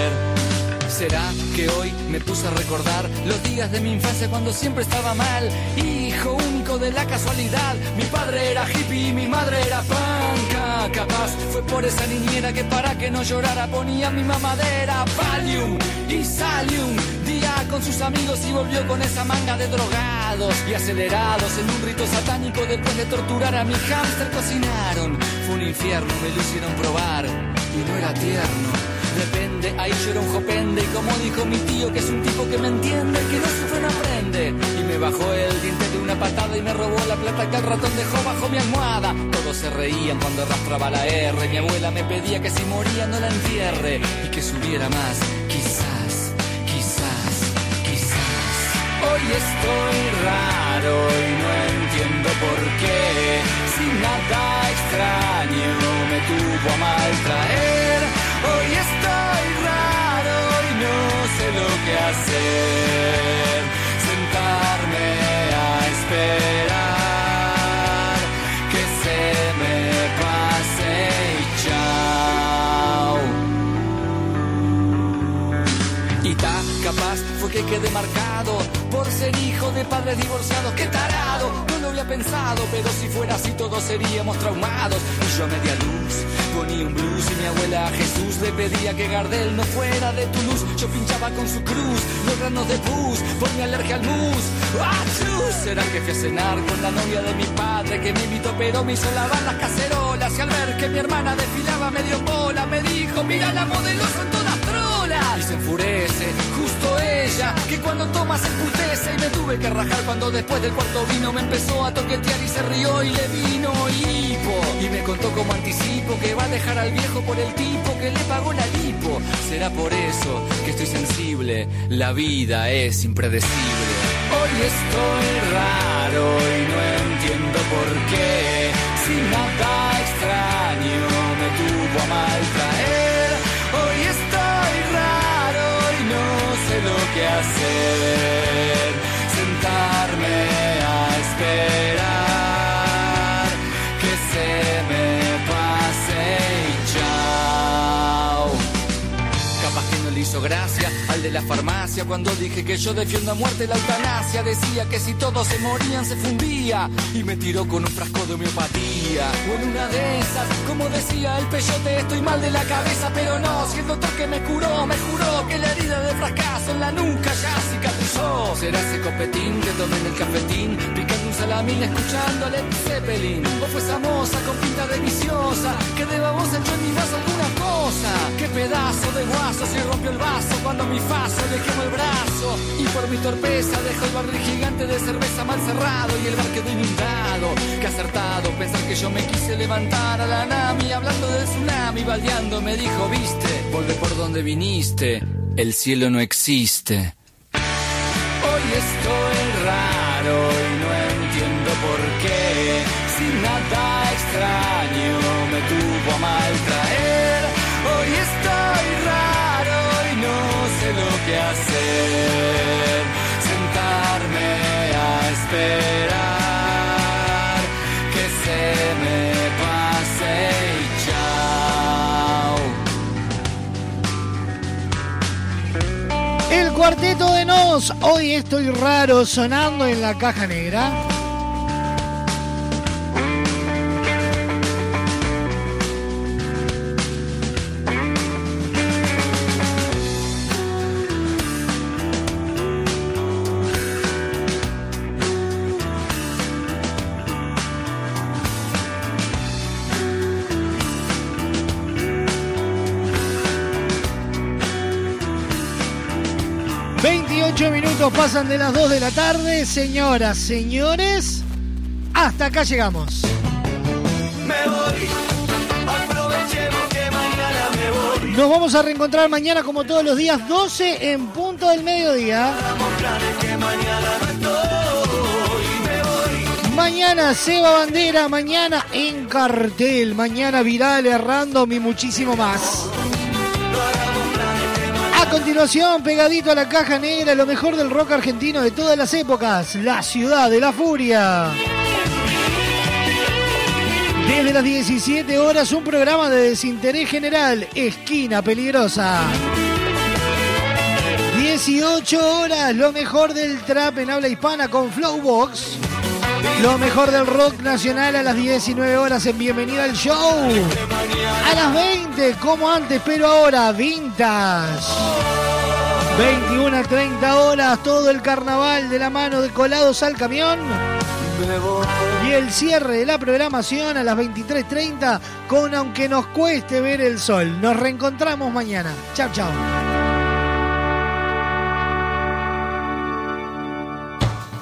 ¿Será que hoy me puse a recordar los días de mi infancia cuando siempre estaba mal? Hijo único de la casualidad, mi padre era hippie y mi madre era panca. Capaz fue por esa niñera que para que no llorara ponía mi mamadera Valium y Salium. Día con sus amigos y volvió con esa manga de drogados y acelerados en un rito satánico después de torturar a mi hámster cocinaron. Fue un infierno, me lo hicieron probar y no era tierno. Depende, ahí era un jopende y como dijo mi tío que es un tipo que me entiende, que no sufre no aprende. Y me bajó el diente de una patada y me robó la plata que el ratón dejó bajo mi almohada. Todos se reían cuando arrastraba la R. Mi abuela me pedía que si moría no la entierre y que subiera más. Quizás, quizás, quizás. Hoy estoy raro y no entiendo por qué. Si nada extraño me tuvo a maltraer. Hoy estoy raro y no sé lo que hacer. Sentarme a esperar que quedé marcado por ser hijo de padres divorciados. ¡Qué tarado! No lo había pensado, pero si fuera así todos seríamos traumados. Y yo a media luz ponía un blues y mi abuela a Jesús le pedía que Gardel no fuera de Toulouse. Yo pinchaba con su cruz los granos de pus por mi alergia al mus. ¡Achus! ¿Será que fui a cenar con la novia de mi padre que me invitó pero me hizo lavar las cacerolas? Y al ver que mi hermana desfilaba medio bola me dijo, mira la modelo son todas se enfurece, justo ella que cuando tomas emputece. Y me tuve que rajar cuando después del cuarto vino me empezó a toquetear y se rió y le vino hipo. Y me contó como anticipo que va a dejar al viejo por el tipo que le pagó la lipo. Será por eso que estoy sensible, la vida es impredecible. Hoy estoy raro y no entiendo por qué, si nada extraño me tuvo a mal sé lo hizo gracia al de la farmacia cuando dije que yo defiendo a muerte la eutanasia. Decía que si todos se morían se fundía y me tiró con un frasco de homeopatía. En una de esas, como decía el peyote, estoy mal de la cabeza, pero no. Si el doctor que me curó me juró que la herida de fracaso en la nuca ya cicatrizó. Será ese copetín que tomé en el cafetín, picando un salamín escuchando a Led Zeppelin. O fue esa moza con pinta de viciosa que de babosa echó en mi vaso alguna cosa. Qué pedazo de guaso se rompió el vaso cuando mi faso le quemó el brazo. Y por mi torpeza dejó el barril gigante de cerveza mal cerrado y el bar quedó inundado. Qué acertado pensar que yo me quise levantar a la nami hablando del tsunami, baldeando me dijo, viste, volve por donde viniste, el cielo no existe. Hoy estoy raro cuarteto de Nos, hoy estoy raro sonando en la caja negra. Minutos pasan de las 2 de la tarde. Señoras, señores, hasta acá llegamos. Me voy, aprovechemos que mañana me voy. Nos vamos a reencontrar mañana como todos los días, 12 en punto del mediodía. Mañana Seba Bandera, mañana en cartel, mañana viral, errando y muchísimo más. Continuación, pegadito a la caja negra, lo mejor del rock argentino de todas las épocas, la ciudad de la furia. Desde las 17 horas, un programa de desinterés general, Esquina Peligrosa. 18 horas, lo mejor del trap en habla hispana con Flowbox. Lo mejor del rock nacional a las 19 horas en Bienvenida al Show. A las 20, como antes, pero ahora, Vintage. 21 a 30 horas, todo el carnaval de la mano de colados al camión. Y el cierre de la programación a las 23.30 con Aunque nos cueste ver el sol. Nos reencontramos mañana. Chao, chao.